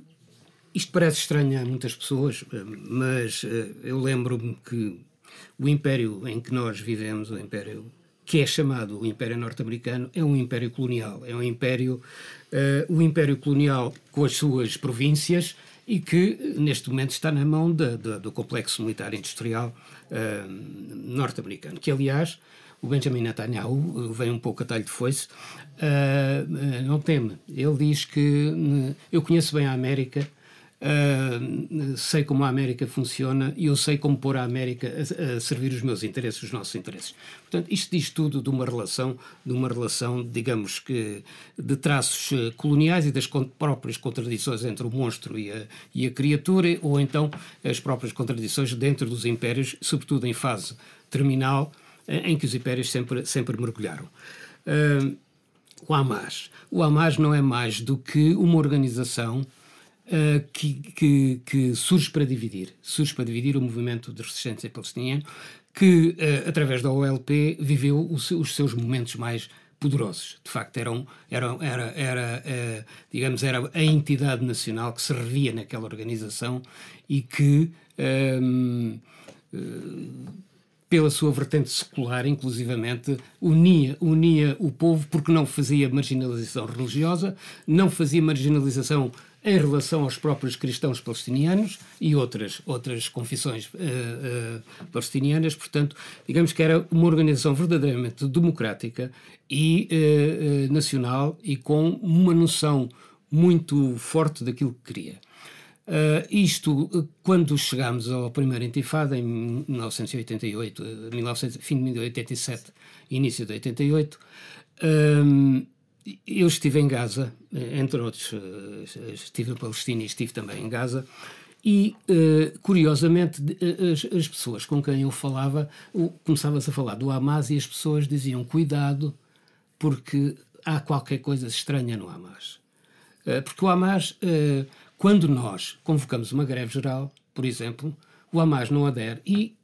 isto parece estranho a muitas pessoas, mas eu lembro-me que o império em que nós vivemos, o império que é chamado o Império Norte-Americano, é um império colonial. É um império, uh, o império colonial com as suas províncias e que, neste momento, está na mão de, de, do complexo militar industrial uh, norte-americano. Que, aliás, o Benjamin Netanyahu vem um pouco a talho de foice, uh, não teme. Ele diz que eu conheço bem a América Uh, sei como a América funciona e eu sei como pôr a América a, a, servir os meus interesses, os nossos interesses. Portanto, isto diz tudo de uma relação, de uma relação, digamos que, de traços eh, coloniais e das próprias contradições entre o monstro e a, e a criatura, ou então as próprias contradições dentro dos impérios, sobretudo em fase terminal, eh, em que os impérios sempre, sempre mergulharam. Uh, o Hamas. O Hamas não é mais do que uma organização uh, que, que, que, surge para dividir. Surge para dividir o movimento de resistência palestiniano, que, uh, através da OLP, viveu os, os seus momentos mais poderosos. De facto, eram, eram, era, era, uh, digamos, era a entidade nacional que se revia naquela organização e que, pela sua vertente secular, inclusivamente, unia, unia o povo porque não fazia marginalização religiosa, não fazia marginalização em relação aos próprios cristãos palestinianos e outras, outras confissões uh, uh, palestinianas. Portanto, digamos que era uma organização verdadeiramente democrática e uh, nacional e com uma noção muito forte daquilo que queria. Uh, isto, quando chegámos à primeira intifada, em 1988, 1900, fim de 1987, início de 88, eu estive em Gaza, eh, entre outros, eh, estive na Palestina e estive também em Gaza, e, uh, curiosamente, as, as, pessoas com quem eu falava, começava-se a falar do Hamas e as pessoas diziam: cuidado, porque há qualquer coisa estranha no Hamas. Porque o Hamas, quando nós convocamos uma greve geral, por exemplo, o Hamas não adere e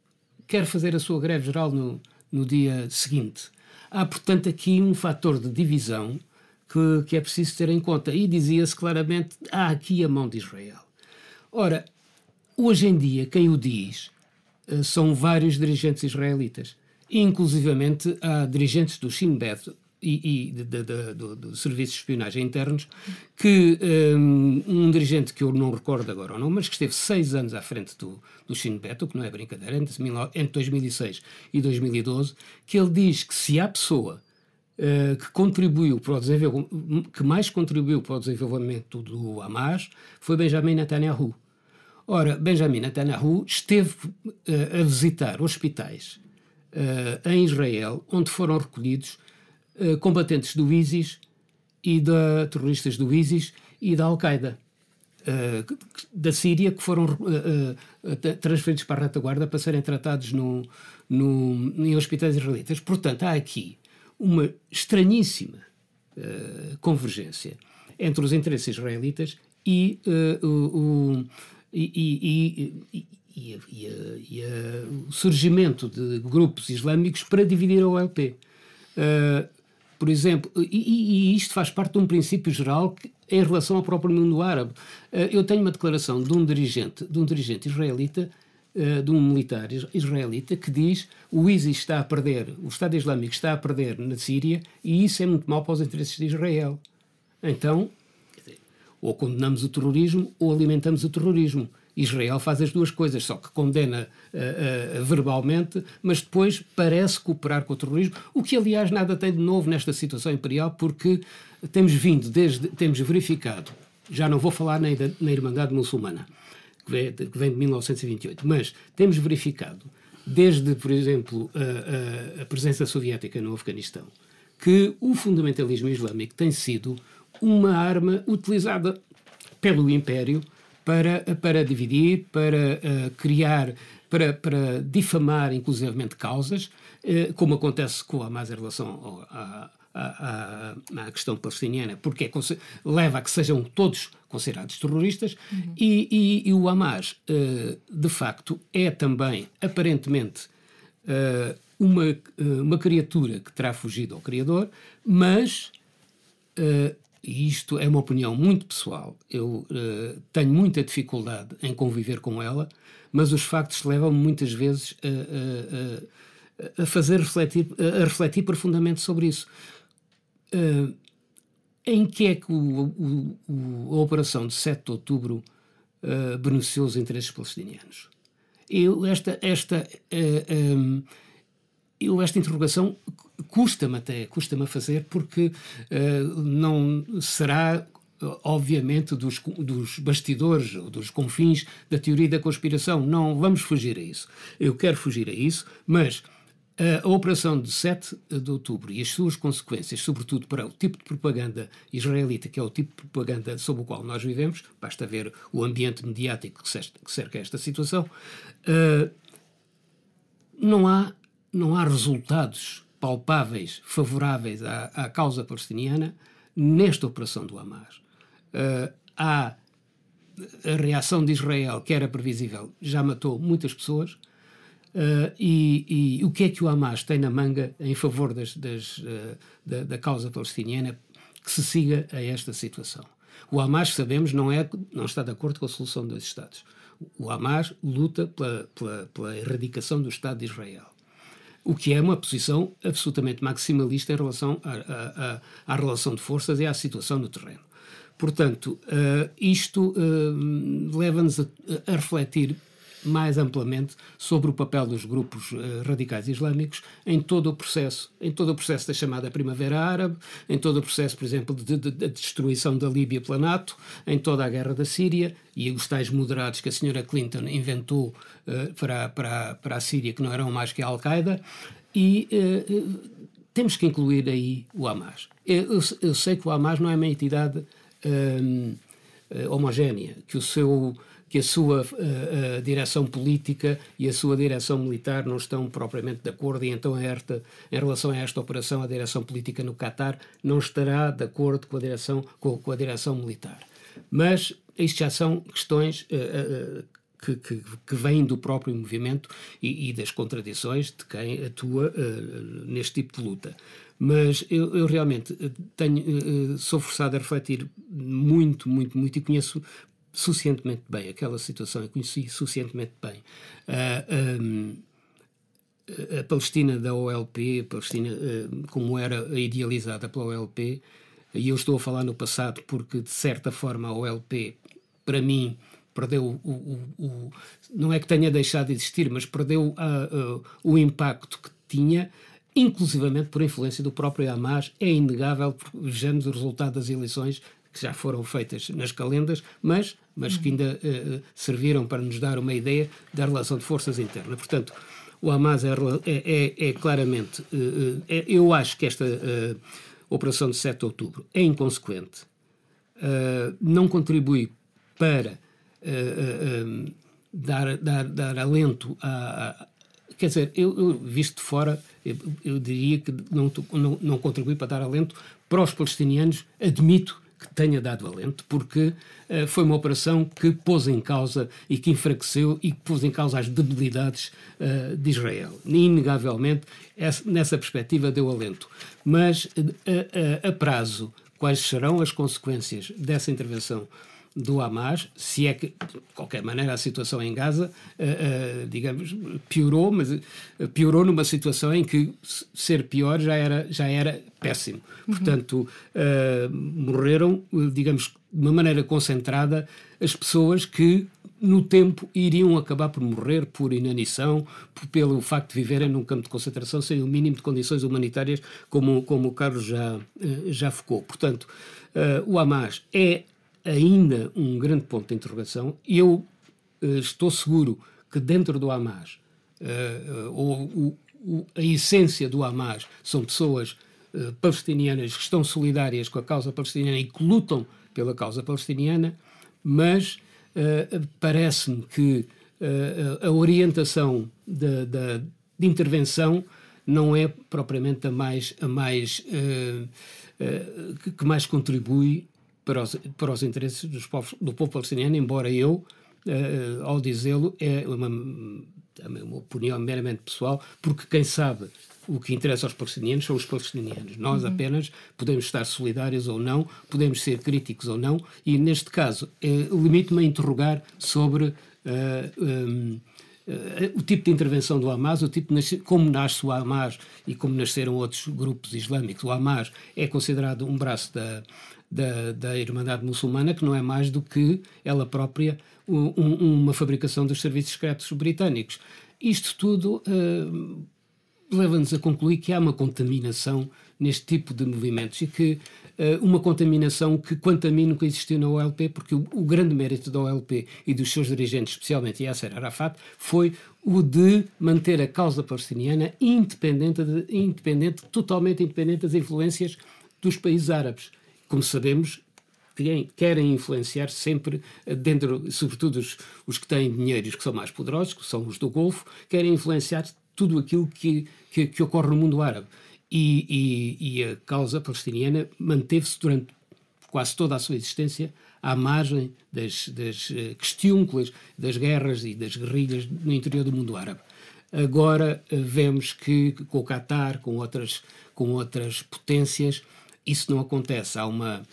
quer fazer a sua greve geral no, no dia seguinte. Há, portanto, aqui um fator de divisão que, que é preciso ter em conta. E dizia-se claramente: há aqui a mão de Israel. Ora, hoje em dia, quem o diz eh, são vários dirigentes israelitas. Inclusivamente há dirigentes do Shin Bet e, e de, de, de, do, do Serviço de Espionagem Internos, que um, um, dirigente que eu não recordo agora o nome, mas que esteve seis anos à frente do, do Shin Bet, o que não é brincadeira, entre, entre 2006 e 2012, que ele diz que se há pessoa eh, que contribuiu para o desenvolvimento, que mais contribuiu para o desenvolvimento do Hamas foi Benjamin Netanyahu. Ora, Benjamin Netanyahu esteve uh, a visitar hospitais uh, em Israel, onde foram recolhidos combatentes do ISIS e da terroristas do ISIS e da Al-Qaeda. da Síria que foram transferidos para a retaguarda para serem tratados no, no, em hospitais israelitas. Portanto, há aqui uma estranhíssima uh, convergência entre os interesses israelitas e, uh, o, e, e, e, e o surgimento de grupos islâmicos para dividir a OLP. Uh, por exemplo, e, isto faz parte de um princípio geral que, em relação ao próprio mundo árabe. eu tenho uma declaração de um dirigente, de um dirigente israelita eh, de um militar israelita que diz o ISIS está a perder, o Estado Islâmico está a perder na Síria e isso é muito mau para os interesses de Israel. Então, ou condenamos o terrorismo ou alimentamos o terrorismo. Israel faz as duas coisas, só que condena uh, uh, verbalmente, mas depois parece cooperar com o terrorismo, o que aliás nada tem de novo nesta situação imperial, porque temos vindo desde, temos verificado, já não vou falar na, na Irmandade Muçulmana, que vem de 1928, mas temos verificado, desde, por exemplo, a, a, presença soviética no Afeganistão, que o fundamentalismo islâmico tem sido uma arma utilizada pelo Império para, para dividir, para uh, criar, para, para difamar inclusivamente causas, uh, como acontece com a mais em relação ao, a, à, questão palestiniana, porque é, leva a que sejam todos considerados terroristas, uhum. e, e, e, o Hamas, uh, de facto, é também, aparentemente, uh, uma, uh, uma criatura que terá fugido ao Criador, mas, e isto é uma opinião muito pessoal, eu tenho muita dificuldade em conviver com ela, mas os factos levam-me muitas vezes a, a, a, fazer refletir, a refletir profundamente sobre isso. Uh, em que é que o, o, a operação de 7 de outubro uh, beneficiou os interesses palestinianos? Eu, esta, esta, uh, eh, um, eu, esta interrogação custa-me até, custa-me a fazer, porque não será obviamente, dos, dos bastidores, dos confins da teoria da conspiração. Não vamos fugir a isso. Eu quero fugir a isso, mas a operação de 7 de outubro e as suas consequências, sobretudo para o tipo de propaganda israelita, que é o tipo de propaganda sob o qual nós vivemos, basta ver o ambiente mediático que cerca esta situação, uh, não, há, não há resultados palpáveis favoráveis à, à causa palestiniana nesta operação do Hamas. Uh, há a reação de Israel, que era previsível, já matou muitas pessoas Uh, e, e, o que é que o Hamas tem na manga em favor das, das, uh, da, da, causa palestiniana que se siga a esta situação? O Hamas, sabemos, não, é, não está de acordo com a solução dos Estados. O Hamas luta pela, pela, pela erradicação do Estado de Israel o que é uma posição absolutamente maximalista em relação à, relação de forças e à situação no terreno. Portanto, uh, isto uh, leva-nos a, a, refletir mais amplamente sobre o papel dos grupos uh, radicais islâmicos em todo o processo, em todo o processo da chamada Primavera Árabe, em todo o processo, por exemplo, de, de, de destruição da Líbia pela NATO, em toda a guerra da Síria e os tais moderados que a senhora Clinton inventou uh, para, para, para a Síria, que não eram mais que a Al-Qaeda, e uh, temos que incluir aí o Hamas. Eu, eu, sei que o Hamas não é uma entidade homogénea, que o seu que a sua uh, direção política e a sua direção militar não estão propriamente de acordo, e então, esta, em relação a esta operação, a direção política no Catar não estará de acordo com a direção, com, com a direção militar. Mas isto já são questões uh, que, que, que, vêm do próprio movimento e, e das contradições de quem atua neste tipo de luta mas eu, eu, realmente tenho, sou forçado a refletir muito, muito, muito e conheço suficientemente bem aquela situação, eu conheci suficientemente bem. Uh, um, a Palestina da OLP, a Palestina uh, como era idealizada pela OLP, e eu estou a falar no passado porque, de certa forma, a OLP, para mim, perdeu o, o, o não é que tenha deixado de existir, mas perdeu o impacto que tinha, inclusivamente por influência do próprio Hamas. É inegável, vejamos o resultado das eleições que já foram feitas nas calendas, mas, mas que ainda uh, serviram para nos dar uma ideia da relação de forças interna. Portanto, o Hamas é, é, é, é claramente. Uh, é, eu acho que esta operação de 7 de outubro é inconsequente, não contribui para dar, dar, dar alento a, a quer dizer, eu, eu, visto de fora, eu, eu diria que não, não, não, contribui para dar alento para os palestinianos, admito tenha dado alento, porque uh, foi uma operação que pôs em causa e que enfraqueceu e que pôs em causa as debilidades uh, de Israel. Inegavelmente, essa, nessa perspectiva deu alento. Mas, uh, a prazo, quais serão as consequências dessa intervenção? Do Hamas, se é que, de qualquer maneira, a situação em Gaza, uh, uh, digamos, piorou, mas uh, piorou numa situação em que ser pior já era, já era péssimo. Uhum. Portanto, morreram, digamos, de uma maneira concentrada, as pessoas que no tempo iriam acabar por morrer por inanição, por, pelo facto de viverem num campo de concentração sem o mínimo de condições humanitárias, como, como o Carlos já, já focou. Portanto, uh, o Hamas é ainda um grande ponto de interrogação. Eu uh, estou seguro que dentro do Hamas, uh, o, o, a essência do Hamas são pessoas palestinianas que estão solidárias com a causa palestiniana e que lutam pela causa palestiniana, mas parece-me que a orientação de, de, intervenção não é propriamente a mais, a mais uh, que mais contribui para os, para os interesses dos povos, do povo palestiniano, embora eu, uh, ao dizê-lo, é uma, uma opinião meramente pessoal, porque quem sabe o que interessa aos palestinianos são os palestinianos. Nós uhum. apenas podemos estar solidários ou não, podemos ser críticos ou não, e neste caso, eh, limito-me a interrogar sobre uh, um, uh, o tipo de intervenção do Hamas, o tipo de, como nasce o Hamas e como nasceram outros grupos islâmicos. O Hamas é considerado um braço da, da, da Irmandade Muçulmana, que não é mais do que ela própria um, uma fabricação dos serviços secretos britânicos. Isto tudo uh, leva-nos a concluir que há uma contaminação neste tipo de movimentos e que uh, uma contaminação que, quanto a mim, nunca existiu na OLP, porque o, o, grande mérito da OLP e dos seus dirigentes, especialmente Yasser Arafat, foi o de manter a causa palestiniana independente, de, independente, totalmente independente das influências dos países árabes. Como sabemos, querem influenciar sempre eh, dentro, sobretudo os, os que têm dinheiros que são mais poderosos, que são os do Golfo, querem influenciar tudo aquilo que, que, que ocorre no mundo árabe. E, e, e a causa palestiniana manteve-se durante quase toda a sua existência à margem das, das uh, questiúnculas, das guerras e das guerrilhas no interior do mundo árabe. Agora uh, vemos que com o Qatar, com outras, com outras potências, isso não acontece. Há uma,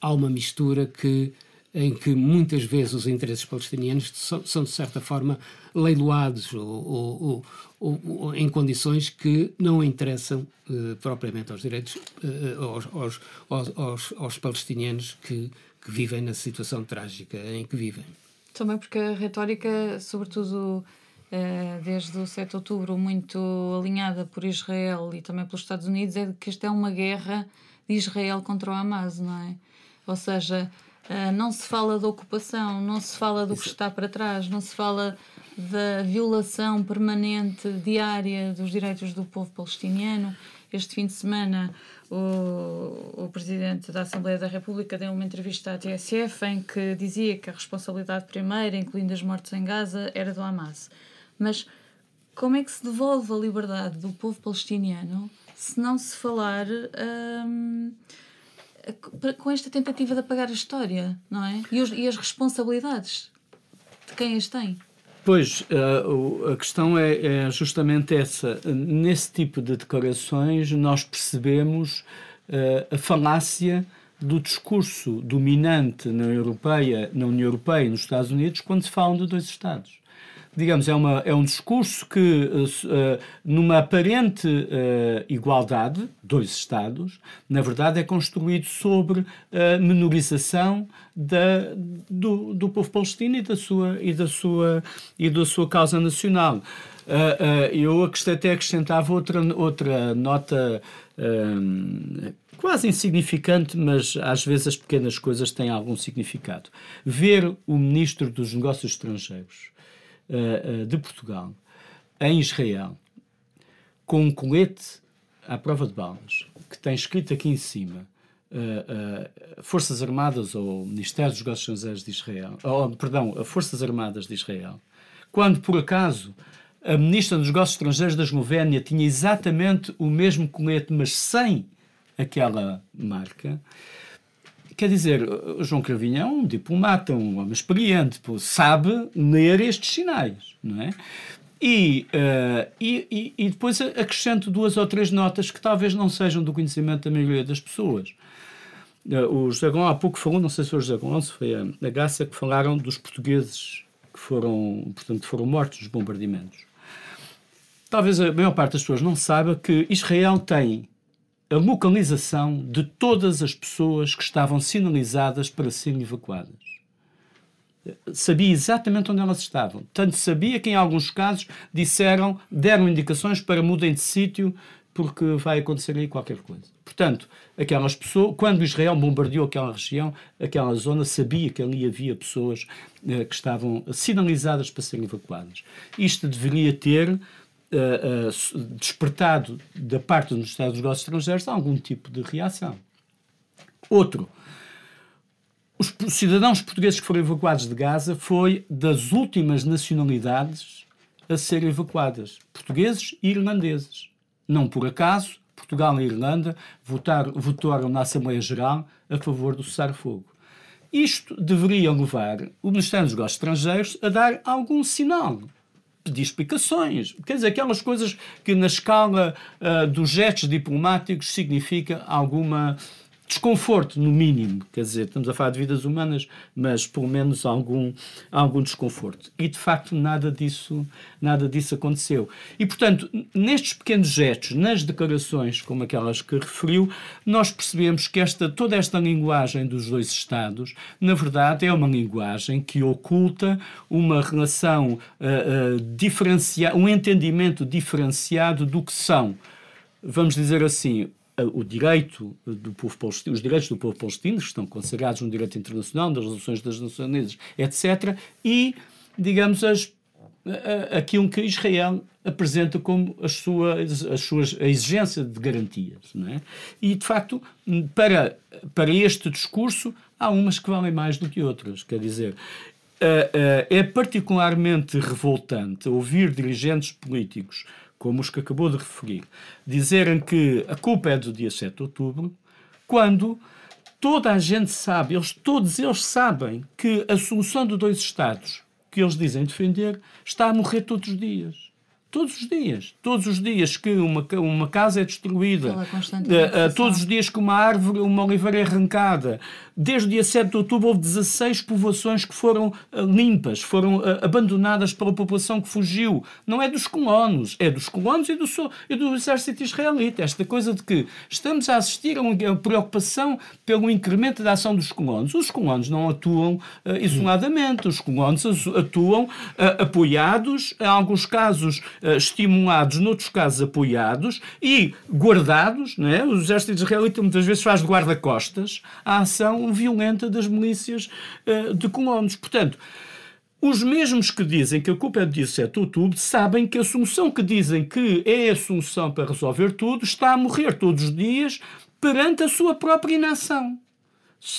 há uma mistura que, em que muitas vezes os interesses palestinianos são, são de certa forma, leiloados ou, ou, ou, ou, em condições que não interessam uh, propriamente aos direitos, uh, aos, aos, aos, aos, palestinianos que, que vivem na situação trágica em que vivem. Também porque a retórica, sobretudo desde o 7 de outubro, muito alinhada por Israel e também pelos Estados Unidos, é que esta é uma guerra de Israel contra o Hamas, não é? Ou seja, não se fala da ocupação, não se fala do que está para trás, não se fala da violação permanente, diária dos direitos do povo palestiniano. Este fim de semana, o, o Presidente da Assembleia da República deu uma entrevista à TSF em que dizia que a responsabilidade primeira, incluindo as mortes em Gaza, era do Hamas. Mas como é que se devolve a liberdade do povo palestiniano se não se falar hum, com esta tentativa de apagar a história, não é? E, os, e as responsabilidades de quem as tem? Pois, a questão é, é, justamente essa. Nesse tipo de declarações, nós percebemos a falácia do discurso dominante na, Europeia, na União Europeia e nos Estados Unidos quando se falam de dois Estados digamos, é, uma, é um discurso que, uh, numa aparente uh, igualdade, dois Estados, na verdade é construído sobre a menorização da, do, do povo palestino e da sua, e da sua, e da sua causa nacional. Eu até acrescentava outra, outra nota quase insignificante, mas às vezes as pequenas coisas têm algum significado. Ver o ministro dos Negócios Estrangeiros uh, de Portugal em Israel com um colete à prova de balas que tem escrito aqui em cima uh, uh, Forças Armadas ou Ministério dos Negócios Estrangeiros de Israel, ou, perdão, Forças Armadas de Israel, quando por acaso a Ministra dos Negócios Estrangeiros da Eslovénia tinha exatamente o mesmo colete, mas sem aquela marca, Quer dizer, João Cravinho é um diplomata, um homem experiente, pô, sabe ler estes sinais, não é? E, uh, e, e, depois acrescento duas ou três notas que talvez não sejam do conhecimento da maioria das pessoas. Uh, o José Gon há pouco falou, não sei se foi o José Gon, se foi a, a que falaram dos portugueses que foram, portanto, foram mortos nos bombardeamentos. Talvez a maior parte das pessoas não saiba que Israel tem a localização de todas as pessoas que estavam sinalizadas para serem evacuadas. Sabia exatamente onde elas estavam. Tanto sabia que, em alguns casos, disseram, deram indicações para mudem de sítio porque vai acontecer aí qualquer coisa. Portanto, aquelas pessoas, quando Israel bombardeou aquela região, aquela zona, sabia que ali havia pessoas eh, que estavam sinalizadas para serem evacuadas. Isto deveria ter uh, uh, despertado da parte dos Estados Negócios Estrangeiros algum tipo de reação. Outro, os cidadãos portugueses que foram evacuados de Gaza foi das últimas nacionalidades a serem evacuadas, portugueses e irlandeses. Não por acaso, Portugal e Irlanda votar, votaram na Assembleia Geral a favor do cessar-fogo. Isto deveria levar o Ministério dos Negócios Estrangeiros a dar algum sinal, pedir explicações. Quer dizer, aquelas coisas que na escala uh, dos gestos diplomáticos significa alguma desconforto, no mínimo. Quer dizer, estamos a falar de vidas humanas, mas pelo menos algum, algum desconforto. E de facto nada disso, nada disso aconteceu. E portanto, nestes pequenos gestos, nas declarações como aquelas que referiu, nós percebemos que esta, toda esta linguagem dos dois Estados, na verdade, é uma linguagem que oculta uma relação uh, uh, diferenciada, um entendimento diferenciado do que são, vamos dizer assim, o direito do povo palestino, os direitos do povo palestino, que estão consagrados no direito internacional, nas resoluções das Nações Unidas, etc., e, digamos, as, aquilo que Israel apresenta como as suas, as suas, a exigência de garantias. Não é? E, de facto, para, para este discurso, há umas que valem mais do que outras. Quer dizer, é particularmente revoltante ouvir dirigentes políticos como os que acabou de referir, dizerem que a culpa é do dia 7 de outubro, quando toda a gente sabe, eles, todos eles sabem que a solução de dois Estados que eles dizem defender está a morrer todos os dias. Todos os dias. Todos os dias que uma, uma casa é destruída, uh, todos os dias que uma árvore, uma oliveira é arrancada. Desde o dia 7 de outubro houve 16 povoações que foram uh, limpas, foram uh, abandonadas pela população que fugiu. Não é dos colonos, é dos colonos e do, e do exército israelita. Esta coisa de que estamos a assistir a uma preocupação pelo incremento da ação dos colonos. Os colonos não atuam isoladamente, os colonos atuam apoiados, em alguns casos uh, estimulados, noutros casos apoiados e guardados. Não é? O exército israelita muitas vezes faz de guarda-costas a ação violenta das milícias uh, de colonos. Portanto, os mesmos que dizem que a culpa é do dia 7 de outubro sabem que a solução que dizem que é a solução para resolver tudo está a morrer todos os dias perante a sua própria inação.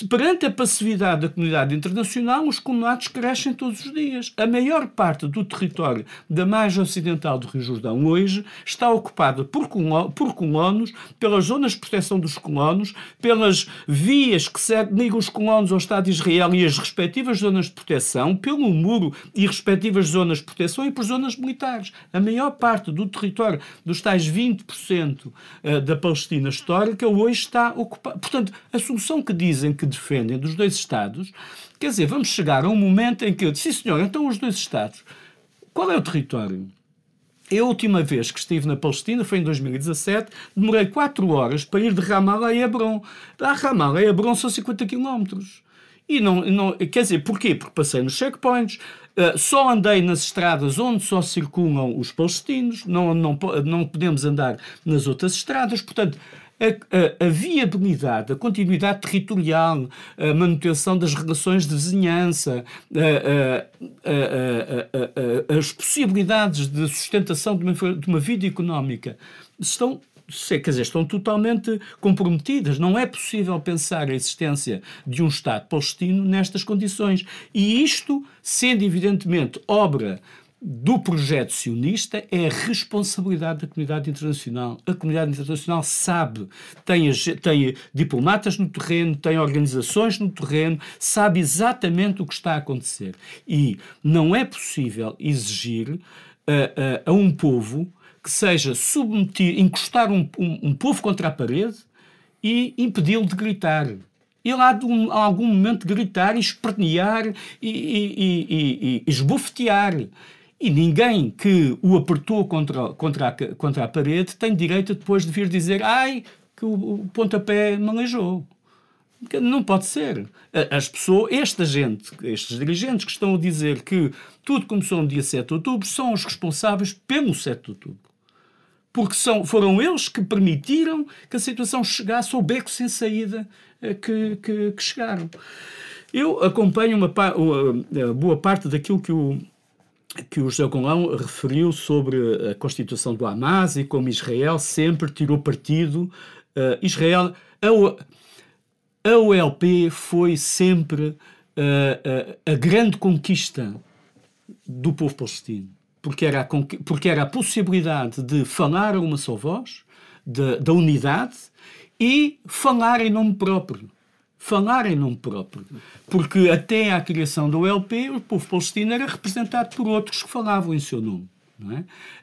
Perante a passividade da comunidade internacional, os condenados crescem todos os dias. A maior parte do território da margem ocidental do Rio Jordão hoje está ocupada por, por colonos, pelas zonas de proteção dos colonos, pelas vias que ligam os colonos ao Estado de Israel e as respectivas zonas de proteção, pelo muro e respectivas zonas de proteção e por zonas militares. A maior parte do território dos tais 20% eh, da Palestina histórica hoje está ocupada. Portanto, a solução que dizem que defendem dos dois Estados, quer dizer, vamos chegar a um momento em que eu disse, sim senhor, então os dois Estados, qual é o território? Eu, a última vez que estive na Palestina foi em 2017, demorei 4 horas para ir de Ramallah a Hebron. Da Ramallah a Hebron são 50 quilómetros. E não, não, quer dizer, porquê? Porque passei nos checkpoints, uh, só andei nas estradas onde só circulam os palestinos, não, não, não podemos andar nas outras estradas, portanto, a, a, a, viabilidade, a continuidade territorial, a manutenção das relações de vizinhança, as possibilidades de sustentação de uma, de uma vida económica estão quer dizer, estão totalmente comprometidas. Não é possível pensar a existência de um Estado palestino nestas condições. E isto, sendo evidentemente obra do projeto sionista é a responsabilidade da comunidade internacional. A comunidade internacional sabe, tem, tem diplomatas no terreno, tem organizações no terreno, sabe exatamente o que está a acontecer. E não é possível exigir a, a, a um povo que seja submetido, encostar um, um, um povo contra a parede e impedi-lo de gritar ele há de um, a algum momento gritar, espernear e, e, e, e, esbofetear. E ninguém que o apertou contra, contra, a, contra a parede tem direito depois de vir dizer ai, que o, o pontapé manejou. Não pode ser. As pessoas, esta gente, estes dirigentes que estão a dizer que tudo começou no dia 7 de outubro, são os responsáveis pelo 7 de outubro. Porque são, foram eles que permitiram que a situação chegasse ao beco sem saída eh, que, que, que chegaram. Eu acompanho uma, uma, boa parte daquilo que o, que o José Golão referiu sobre a constituição do Hamas e como Israel sempre tirou partido. Uh, Israel, a, a OLP foi sempre uh, uh, a grande conquista do povo palestino. porque era, a, porque era a possibilidade de falar a uma só voz, da unidade e falar em nome próprio. Falar em nome próprio. Porque até à criação do LP, o povo palestino era representado por outros que falavam em seu nome.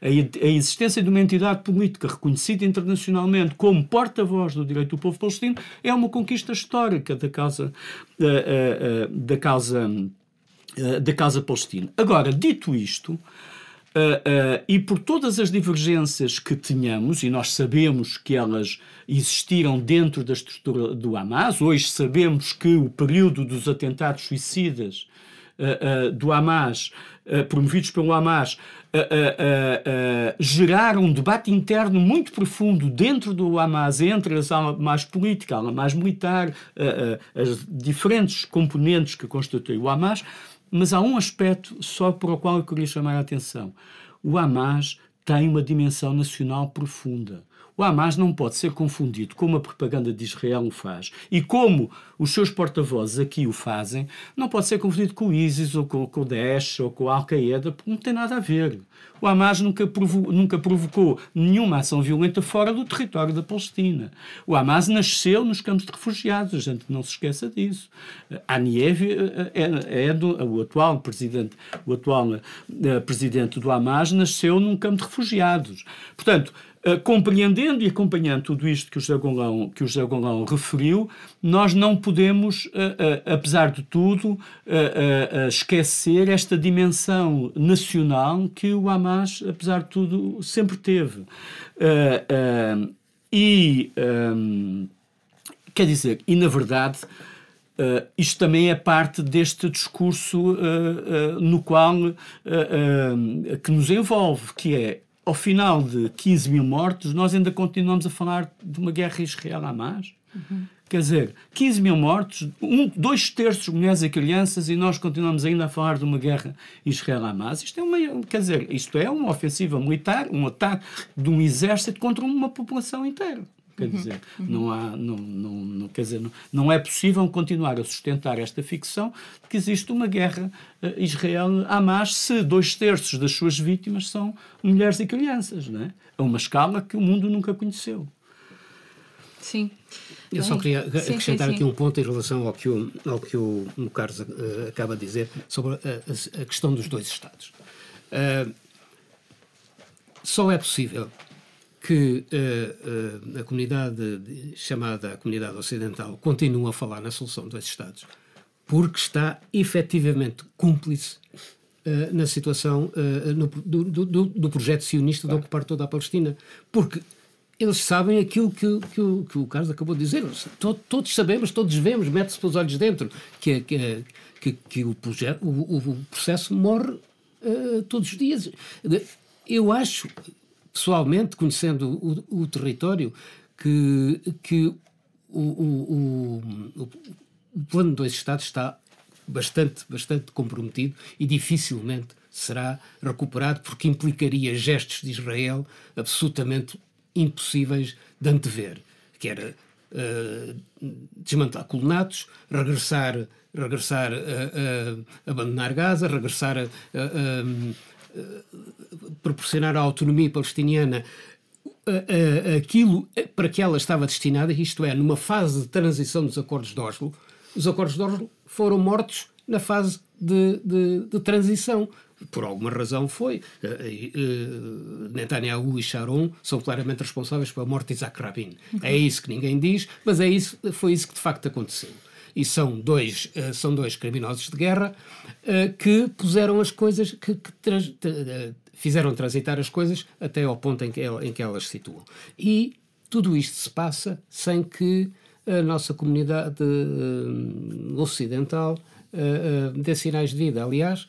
É? A, existência de uma entidade política reconhecida internacionalmente como porta-voz do direito do povo palestino é uma conquista histórica da causa, da, eh, eh, eh, da causa, da causa palestina. Agora, dito isto, Uh, uh, e por todas as divergências que tínhamos, e nós sabemos que elas existiram dentro da estrutura do Hamas, hoje sabemos que o período dos atentados suicidas uh, do Hamas, promovidos pelo Hamas, geraram um debate interno muito profundo dentro do Hamas, entre as ala mais política, a ala mais militar, as diferentes componentes que constituem o Hamas, mas há um aspecto só para o qual eu queria chamar a atenção. O Hamas tem uma dimensão nacional profunda. O Hamas não pode ser confundido como a propaganda de Israel o faz e como os seus porta-vozes aqui o fazem, não pode ser confundido com o ISIS ou com, com o Daesh ou com a Al-Qaeda, porque não tem nada a ver. O Hamas nunca, provo nunca provocou nenhuma ação violenta fora do território da Palestina. O Hamas nasceu nos campos de refugiados, a gente não se esqueça disso. Aniev eh, é, é do, o atual presidente, o atual presidente do Hamas nasceu num campo de refugiados. Portanto, compreendendo e acompanhando tudo isto que o José Golão, que o José Golão referiu, nós não podemos, uh, uh, apesar de tudo, esquecer esta dimensão nacional que o Hamas, apesar de tudo, sempre teve. e, quer dizer, e na verdade, isto também é parte deste discurso no qual que nos envolve, que é ao final de 15 mil mortos, nós ainda continuamos a falar de uma guerra Israel-Hamas. Uhum. Quer dizer, 15 mil mortos, um, dois terços mulheres e crianças, e nós continuamos ainda a falar de uma guerra Israel-Hamas. Isto é uma, quer dizer, isto é uma ofensiva militar, um ataque de um exército contra uma população inteira. Quer uhum. dizer, uhum. não há, não, não, não, quer dizer, não, não é possível continuar a sustentar esta ficção de que existe uma guerra uh, Israel-Hamas se dois terços das suas vítimas são mulheres e crianças, não é? A uma escala que o mundo nunca conheceu. Sim. Eu só queria acrescentar sim, sim, aqui um ponto em relação ao que o, ao que o, o Carlos uh, acaba de dizer sobre a, a, a, questão dos dois Estados. Uh, só é possível que uh, uh, a comunidade chamada comunidade ocidental continua a falar na solução dos Estados, porque está efetivamente cúmplice uh, na situação no, do, do, do, projeto sionista claro. de ocupar toda a Palestina. Porque eles sabem aquilo que, que, o, que o Carlos acabou de dizer. Todos, todos sabemos, todos vemos, mete-se pelos olhos dentro, que, que, que, que o, projeto, o, o, processo morre todos os dias. Eu acho pessoalmente, conhecendo o, o território, que, que o, o, o, plano de dois Estados está bastante, bastante comprometido e dificilmente será recuperado porque implicaria gestos de Israel absolutamente impossíveis de antever, que era uh, desmantelar colonatos, regressar, regressar a, uh, uh, abandonar Gaza, regressar a, proporcionar à autonomia palestiniana aquilo para que ela estava destinada, isto é, numa fase de transição dos acordos de Oslo, os acordos de Oslo foram mortos na fase de, de, de transição. Por alguma razão foi. Netanyahu e Sharon são claramente responsáveis pela morte de Isaac Rabin. É isso que ninguém diz, mas é isso, foi isso que de facto aconteceu e são dois, uh, são dois criminosos de guerra uh, que puseram as coisas, que, que trans, uh, fizeram transitar as coisas até ao ponto em que, em que elas se situam. E tudo isto se passa sem que a nossa comunidade ocidental dê sinais de vida. Aliás,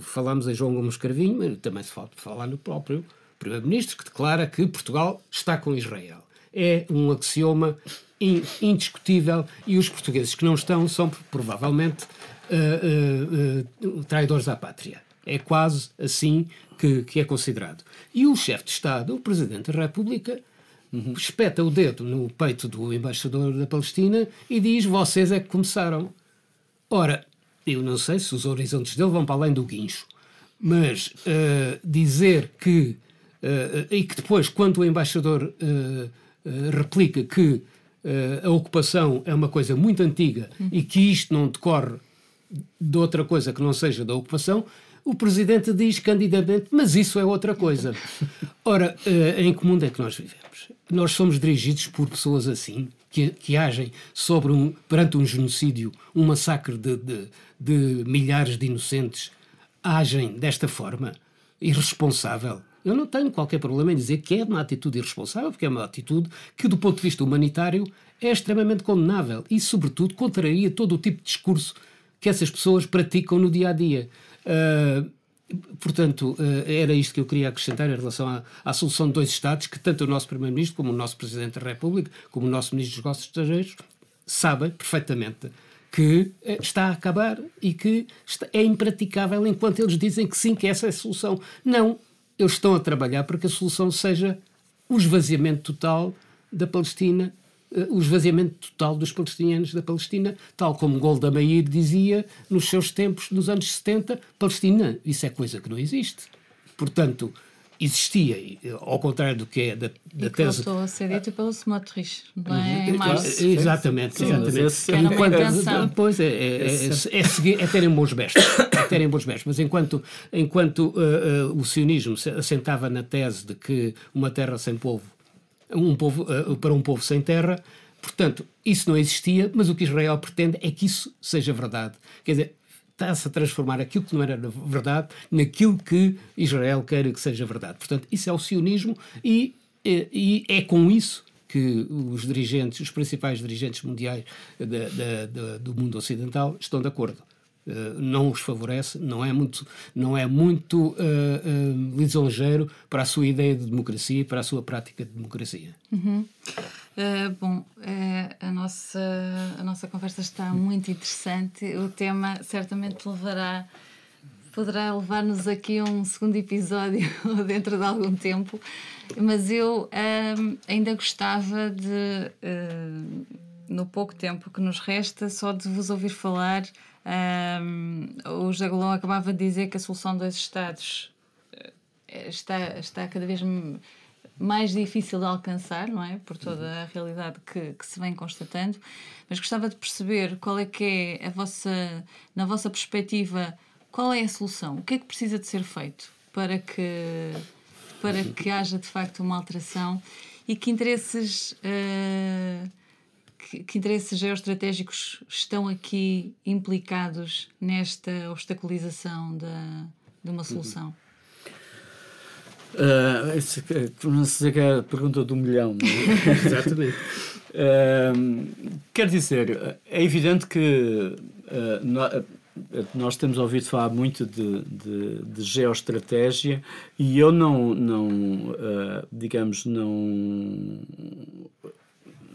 falamos em João Gomes Carvinho, também se pode falar no próprio Primeiro-Ministro, que declara que Portugal está com Israel. É um axioma indiscutível e os portugueses que não estão são provavelmente uh, uh, uh, traidores à pátria. É quase assim que, que é considerado. E o chefe de Estado, o Presidente da República, espeta o dedo no peito do embaixador da Palestina e diz: Vocês é que começaram. Ora, eu não sei se os horizontes dele vão para além do guincho, Mas uh, dizer que. Uh, e que depois, quando o embaixador replica que a ocupação é uma coisa muito antiga uhum. e que isto não decorre de outra coisa que não seja da ocupação, o presidente diz candidamente, mas isso é outra coisa. Ora, em que mundo é que nós vivemos? Nós somos dirigidos por pessoas assim, que, que agem sobre um, perante um genocídio, um massacre de, de, de milhares de inocentes, agem desta forma, irresponsável. Eu não tenho qualquer problema em dizer que é uma atitude irresponsável, porque é uma atitude que, do ponto de vista humanitário, é extremamente condenável e, sobretudo, contraria todo o tipo de discurso que essas pessoas praticam no dia a dia. Uh, Portanto, eh, era isto que eu queria acrescentar em relação à, à, solução de dois Estados, que tanto o nosso Primeiro-Ministro, como o nosso Presidente da República, como o nosso Ministro dos Negócios Estrangeiros, sabem perfeitamente que eh, está a acabar e que é impraticável enquanto eles dizem que sim, que essa é a solução. Não, eles estão a trabalhar para que a solução seja o esvaziamento total da Palestina eh, o esvaziamento total dos palestinianos da Palestina, tal como Golda Meir dizia nos seus tempos, nos anos 70, Palestina, isso é coisa que não existe. Portanto, existia, ao contrário do que é da, da e tese... voltou a ser dito pelo Smotrich, não é? Março. Exatamente, Sim, exatamente. Enquanto, pois é, é, é, é, seguir, é terem bons bestos, é terem bons bestos, mas enquanto, enquanto uh, uh, o sionismo assentava na tese de que uma terra sem povo um povo, uh, para um povo sem terra. Portanto, isso não existia, mas o que Israel pretende é que isso seja verdade. Quer dizer, está-se a transformar aquilo que não era verdade naquilo que Israel quer que seja verdade. Portanto, isso é o sionismo e, e, e é com isso que os dirigentes, os principais dirigentes mundiais do mundo ocidental estão de acordo. Uh, não os favorece, não é muito, não é muito uh, uh, lisonjeiro para a sua ideia de democracia e para a sua prática de democracia. Uhum. bom, a, nossa, a nossa conversa está muito interessante. O tema certamente levará, poderá levar-nos aqui a um segundo episódio <laughs> dentro de algum tempo, mas eu ainda gostava de, no pouco tempo que nos resta, só de vos ouvir falar um, o José Golão acabava de dizer que a solução dos Estados eh, está, está cada vez mais difícil de alcançar, não é? Por toda a realidade que, que se vem constatando. Mas gostava de perceber qual é que é a vossa, na vossa perspectiva, qual é a solução? O que é que precisa de ser feito para que, para que haja de facto uma alteração e que interesses. Uh, que, que interesses geoestratégicos estão aqui implicados nesta obstaculização da, de uma solução? Uh, isso, não sei que é a pergunta do milhão. É? <laughs> Exatamente. Uh, quer dizer, é evidente que uh, nós temos ouvido falar muito de, de, de geoestratégia e eu não, não uh, digamos, não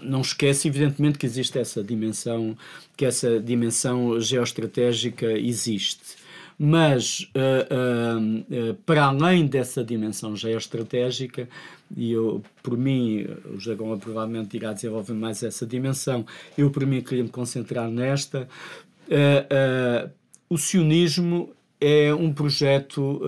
não esquece, evidentemente, que existe essa dimensão, que essa dimensão geoestratégica existe. Mas, uh, uh, uh, para além dessa dimensão geoestratégica, e eu, por mim, o Jagão provavelmente irá desenvolver mais essa dimensão, eu, por mim, queria me concentrar nesta. o sionismo é um projeto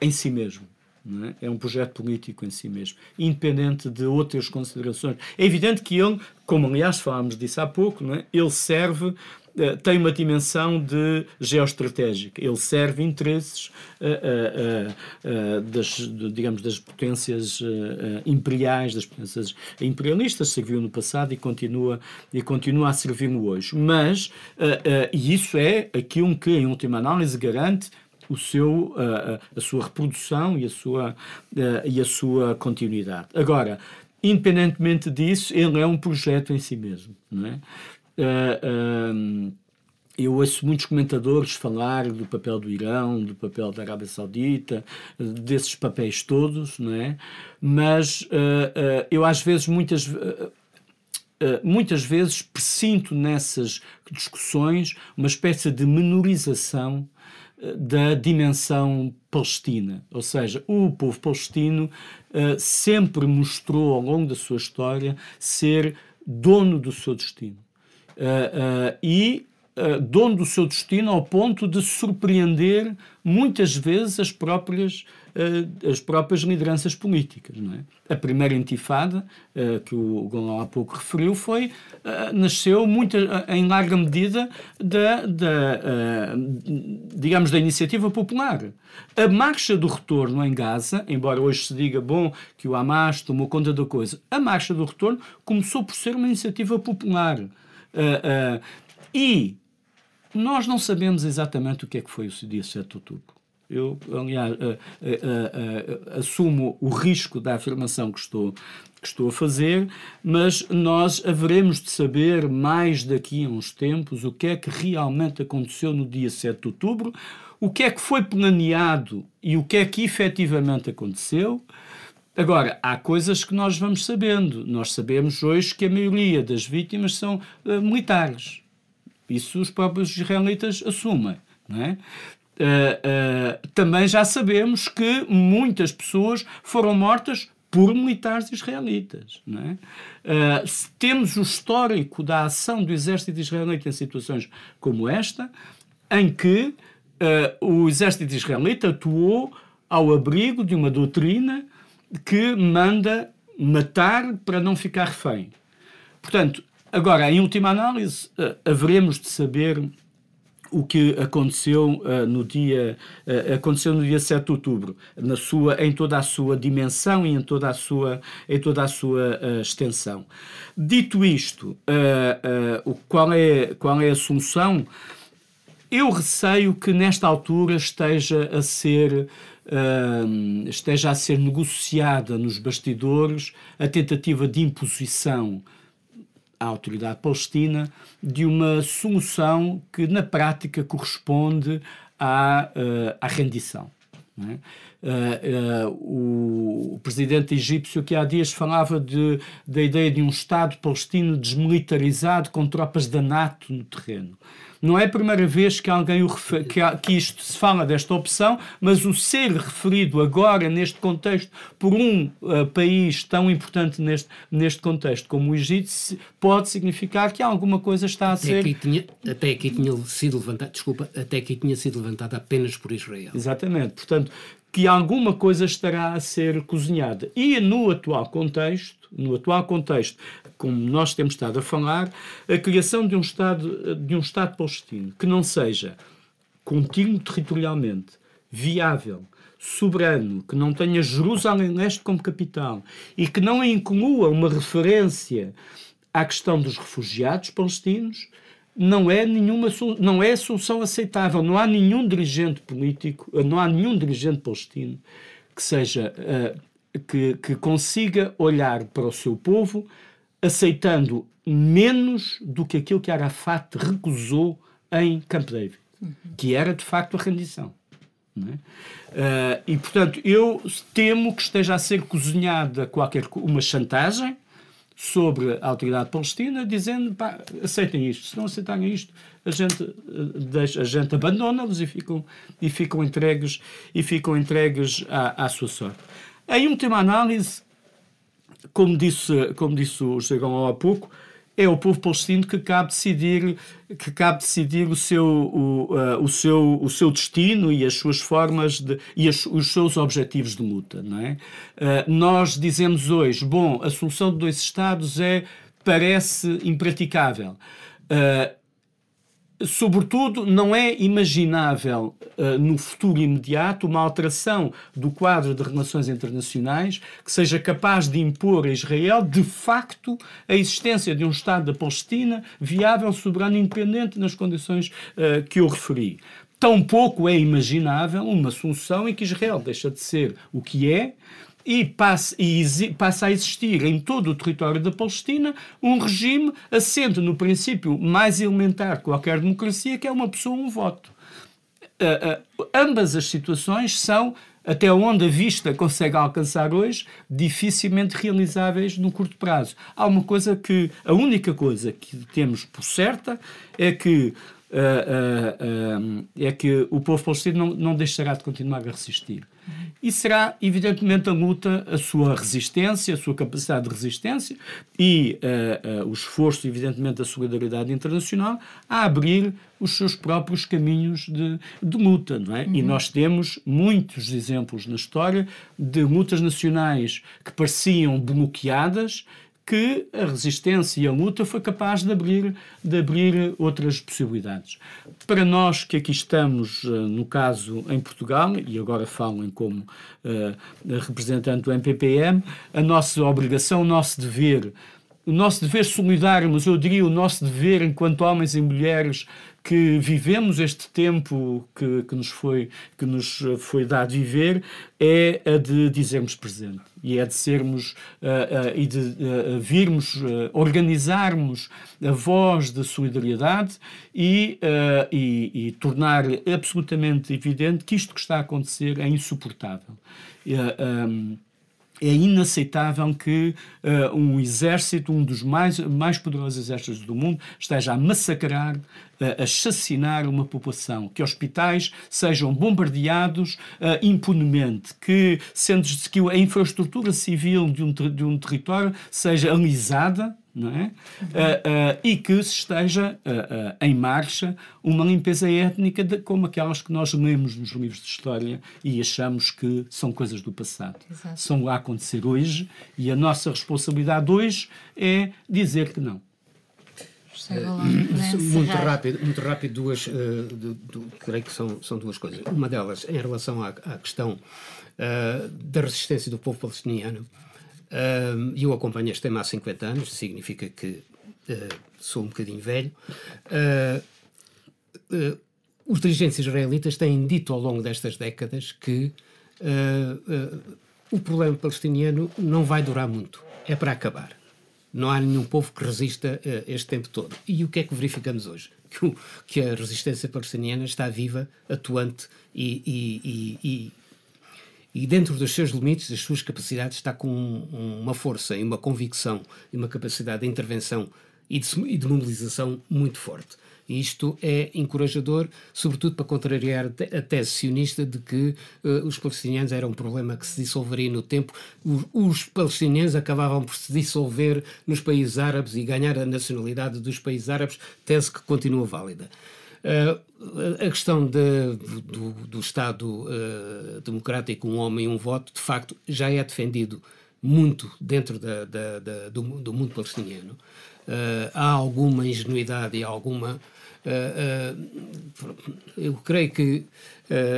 em si mesmo é? é? um projeto político em si mesmo, independente de outras considerações. É evidente que ele, como aliás falámos disso há pouco, é? ele serve Uh, tem uma dimensão de geoestratégica. Ele serve interesses uh, uh, das, digamos, das potências imperiais, das potências imperialistas, serviu no passado e continua, e continua a servir no hoje. Mas, e isso é aquilo que, em última análise, garante o seu, a, a sua reprodução e a sua, e a sua continuidade. Agora, independentemente disso, ele é um projeto em si mesmo. Não é? eu ouço muitos comentadores falar do papel do Irão, do papel da Arábia Saudita, desses papéis todos, não é? Mas uh, uh, eu às vezes, muitas, uh, muitas vezes, presinto nessas discussões uma espécie de menorização da dimensão palestina. Ou seja, o povo palestino uh, sempre mostrou ao longo da sua história ser dono do seu destino. Uh, uh, e uh, dono do seu destino ao ponto de surpreender muitas vezes as próprias uh, as próprias lideranças políticas. Não é? A primeira intifada, uh, que o Golão há pouco referiu, foi, uh, nasceu muito, em larga medida da, da digamos, da iniciativa popular. A marcha do retorno em Gaza, embora hoje se diga, bom, que o Hamas tomou conta da coisa, a marcha do retorno começou por ser uma iniciativa popular. e nós não sabemos exatamente o que é que foi o dia 7 de outubro. Eu, aliás, uh, uh, uh, assumo o risco da afirmação que estou, que estou a fazer, mas nós haveremos de saber mais daqui a uns tempos o que é que realmente aconteceu no dia 7 de outubro, o que é que foi planeado e o que é que efetivamente aconteceu. Agora, há coisas que nós vamos sabendo. Nós sabemos hoje que a maioria das vítimas são militares. Isso os próprios israelitas assumem. Não é? Uh, uh, também já sabemos que muitas pessoas foram mortas por militares israelitas. É? Uh, temos o histórico da ação do exército israelita em situações como esta, em que o exército israelita atuou ao abrigo de uma doutrina que manda matar para não ficar refém. Portanto, agora, em última análise, haveremos de saber o que aconteceu uh, no dia uh, aconteceu no dia 7 de outubro na sua em toda a sua dimensão e em toda a sua em toda a sua extensão. Dito isto o qual é qual é a solução? Eu receio que nesta altura esteja a ser esteja a ser negociada nos bastidores a tentativa de imposição à autoridade palestina de uma solução que, na prática, corresponde à, uh, à rendição. É? Uh, uh, o, o, presidente egípcio que há dias falava de, da ideia de um Estado palestino desmilitarizado com tropas da NATO no terreno. Não é a primeira vez que alguém o refer... que, há, que isto se fala desta opção, mas o ser referido agora, neste contexto, por um uh, país tão importante neste, neste contexto como o Egito, pode significar que alguma coisa está a até ser. Aqui tinha, até aqui tinha sido levantado, desculpa, até aqui tinha sido levantado apenas por Israel. Exatamente. Portanto, que alguma coisa estará a ser cozinhada. E no atual contexto, no atual contexto, como nós temos estado a falar, a criação de um Estado, de um Estado palestino que não seja contínuo territorialmente, viável, soberano, que não tenha Jerusalém Leste como capital e que não inclua uma referência à questão dos refugiados palestinos, não é nenhuma não é solução aceitável. Não há nenhum dirigente político, não há nenhum dirigente palestino que seja uh, que, que consiga olhar para o seu povo aceitando menos do que aquilo que Arafat recusou em Camp David, que era de facto a rendição. É? Uh, e portanto eu temo que esteja a ser cozinhada qualquer uma chantagem sobre a autoridade palestina, dizendo pá, aceitem isto, se não aceitarem isto, a gente, eh, deixa, a gente abandona-los e ficam, e ficam entregues, e ficam entregues à, à sua sorte. Em última análise, como disse, como disse o há pouco, é o povo palestino que cabe decidir que cabe decidir o seu o, uh, o seu o seu destino e as suas formas de e as, os seus objetivos de luta não é? Uh, nós dizemos hoje bom a solução de dois estados é parece impraticável. Uh, Sobretudo, não é imaginável uh, no futuro imediato uma alteração do quadro de relações internacionais que seja capaz de impor a Israel, de facto, a existência de um Estado da Palestina viável, soberano e independente nas condições uh, que eu referi. Tampouco é imaginável uma solução em que Israel deixa de ser o que é e passa, e passa a existir em todo o território da Palestina um regime assente no princípio mais elementar de qualquer democracia, que é uma pessoa, um voto. Uh, uh, ambas as situações são, até onde a vista consegue alcançar hoje, dificilmente realizáveis no curto prazo. Há uma coisa que, a única coisa que temos por certa é que é que o povo palestino não, não deixará de continuar a resistir. E será, evidentemente, a luta, a sua resistência, a sua capacidade de resistência e uh, uh, o esforço, evidentemente, da solidariedade internacional a abrir os seus próprios caminhos de, de luta, não é? Uhum. E nós temos muitos exemplos na história de lutas nacionais que pareciam bloqueadas que a resistência e a luta foi capaz de abrir, de abrir outras possibilidades. Para nós que aqui estamos, eh, no caso em Portugal, e agora falo em como uh, representante do MPPM, a nossa obrigação, o nosso dever, o nosso dever solidário, mas eu diria o nosso dever enquanto homens e mulheres que vivemos este tempo que, que, nos, foi, que nos foi dado viver é a de dizermos presente e é de sermos uh, uh, e de uh, virmos, organizarmos a voz da solidariedade e, e, e, tornar absolutamente evidente que isto que está a acontecer é insuportável. Um, é inaceitável que uh, um exército, um dos mais, mais poderosos exércitos do mundo, esteja a massacrar, uh, a assassinar uma população, que hospitais sejam bombardeados uh, impunemente, que, sendo que a infraestrutura civil de um, de um território seja alisada não é? Uhum. Uh, uh, e que se esteja uh, em marcha uma limpeza étnica de, como aquelas que nós lemos nos livros de história e achamos que são coisas do passado. Exato. São a acontecer hoje e a nossa responsabilidade hoje é dizer que não. <coughs> muito rápido, muito rápido duas, uh, creio que são, são duas coisas. Uma delas em relação à, à questão da resistência do povo palestiniano e eu acompanho este tema há 50 anos, significa que uh, sou um bocadinho velho. Uh, uh, os dirigentes israelitas têm dito ao longo destas décadas que o problema palestiniano não vai durar muito, é para acabar. Não há nenhum povo que resista este tempo todo. E o que é que verificamos hoje? Que, o, que a resistência palestiniana está viva, atuante e, e, e dentro dos seus limites, das suas capacidades, está com um, uma força e uma convicção e uma capacidade de intervenção e de, e de, mobilização muito forte. E isto é encorajador, sobretudo para contrariar a tese sionista de que uh, os palestinianos eram um problema que se dissolveria no tempo. Os, os, palestinianos acabavam por se dissolver nos países árabes e ganhar a nacionalidade dos países árabes, tese que continua válida. Uh, a questão de, do, do, Estado uh, democrático, um homem, um voto, de facto, já é defendido muito dentro da, da, da, do, do, mundo palestiniano. Uh, há alguma ingenuidade e alguma. eu creio que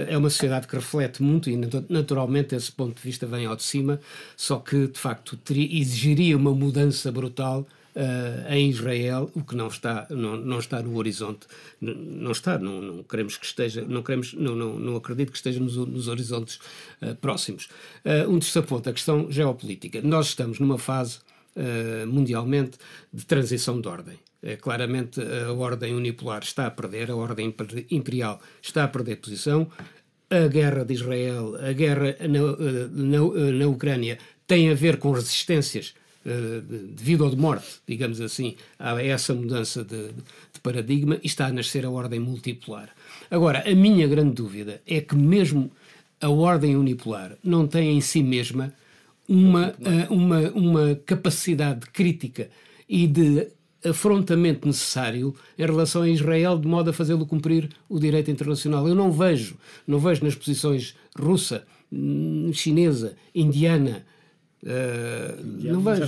é uma sociedade que reflete muito e, naturalmente, esse ponto de vista vem ao de cima, só que, de facto, teria, exigiria uma mudança brutal uh, em Israel, o que não está, não, não está no horizonte, não está, não, não queremos que esteja, não queremos, não, não, não acredito que esteja nos, nos horizontes uh, próximos. Uh, um terceiro ponto, a questão geopolítica. Nós estamos numa fase mundialmente de transição de ordem. claramente a ordem unipolar está a perder, a ordem imperial está a perder posição. A guerra de Israel, a guerra na, na, na Ucrânia tem a ver com resistências de vida ou de morte, digamos assim, a essa mudança de, de paradigma e está a nascer a ordem multipolar. Agora, a minha grande dúvida é que mesmo a ordem unipolar não tem em si mesma uma, eh, uma, uma capacidade crítica e de afrontamento necessário em relação a Israel de modo a fazê-lo cumprir o direito internacional. Eu não vejo, não vejo nas posições russa, hum, chinesa, indiana, Uh, não vejo.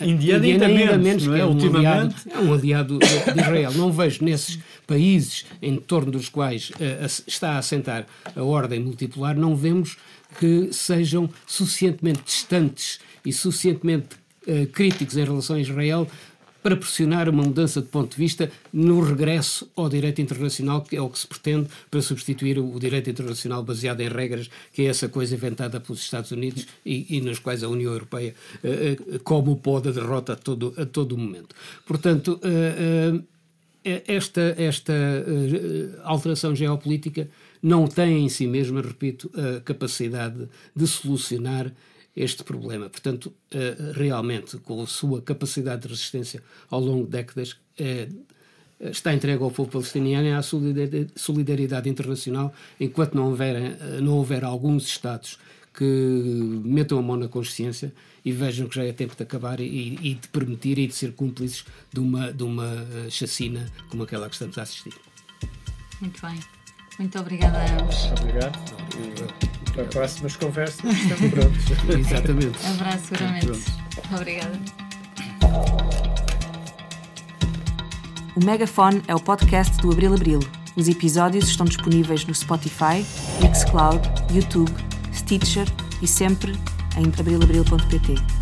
Indiana, Indiana ainda menos, é? é, um aliado, é um aliado de Israel. Não vejo nesses países em torno dos quais uh, está a assentar a ordem multipolar, não vemos que sejam suficientemente distantes e suficientemente uh, críticos em relação a Israel para pressionar uma mudança de ponto de vista no regresso ao direito internacional, que é o que se pretende para substituir o direito internacional baseado em regras, que é essa coisa inventada pelos Estados Unidos e, e nas quais a União Europeia uh, como pode a derrota a todo, a todo momento. Portanto, uh, uh, esta, esta alteração geopolítica não tem em si mesma, repito, a capacidade de solucionar este problema. Portanto, eh, realmente, com a sua capacidade de resistência ao longo de décadas, eh, está entregue ao povo palestiniano e à solidariedade internacional, enquanto não houver, não houver alguns Estados que metam a mão na consciência e vejam que já é tempo de acabar e, e de permitir e de ser cúmplices de uma, de uma eh, chacina como aquela que estamos a assistir. Muito bem. Muito obrigada a ambos. Obrigado. E para próximas conversas estamos <laughs> prontos. Exatamente. Abraço, seguramente. Obrigada. O Megafone é o podcast do Abril Abril. Os episódios estão disponíveis no Spotify, Mixcloud, YouTube, Stitcher e sempre em abrilabril.pt.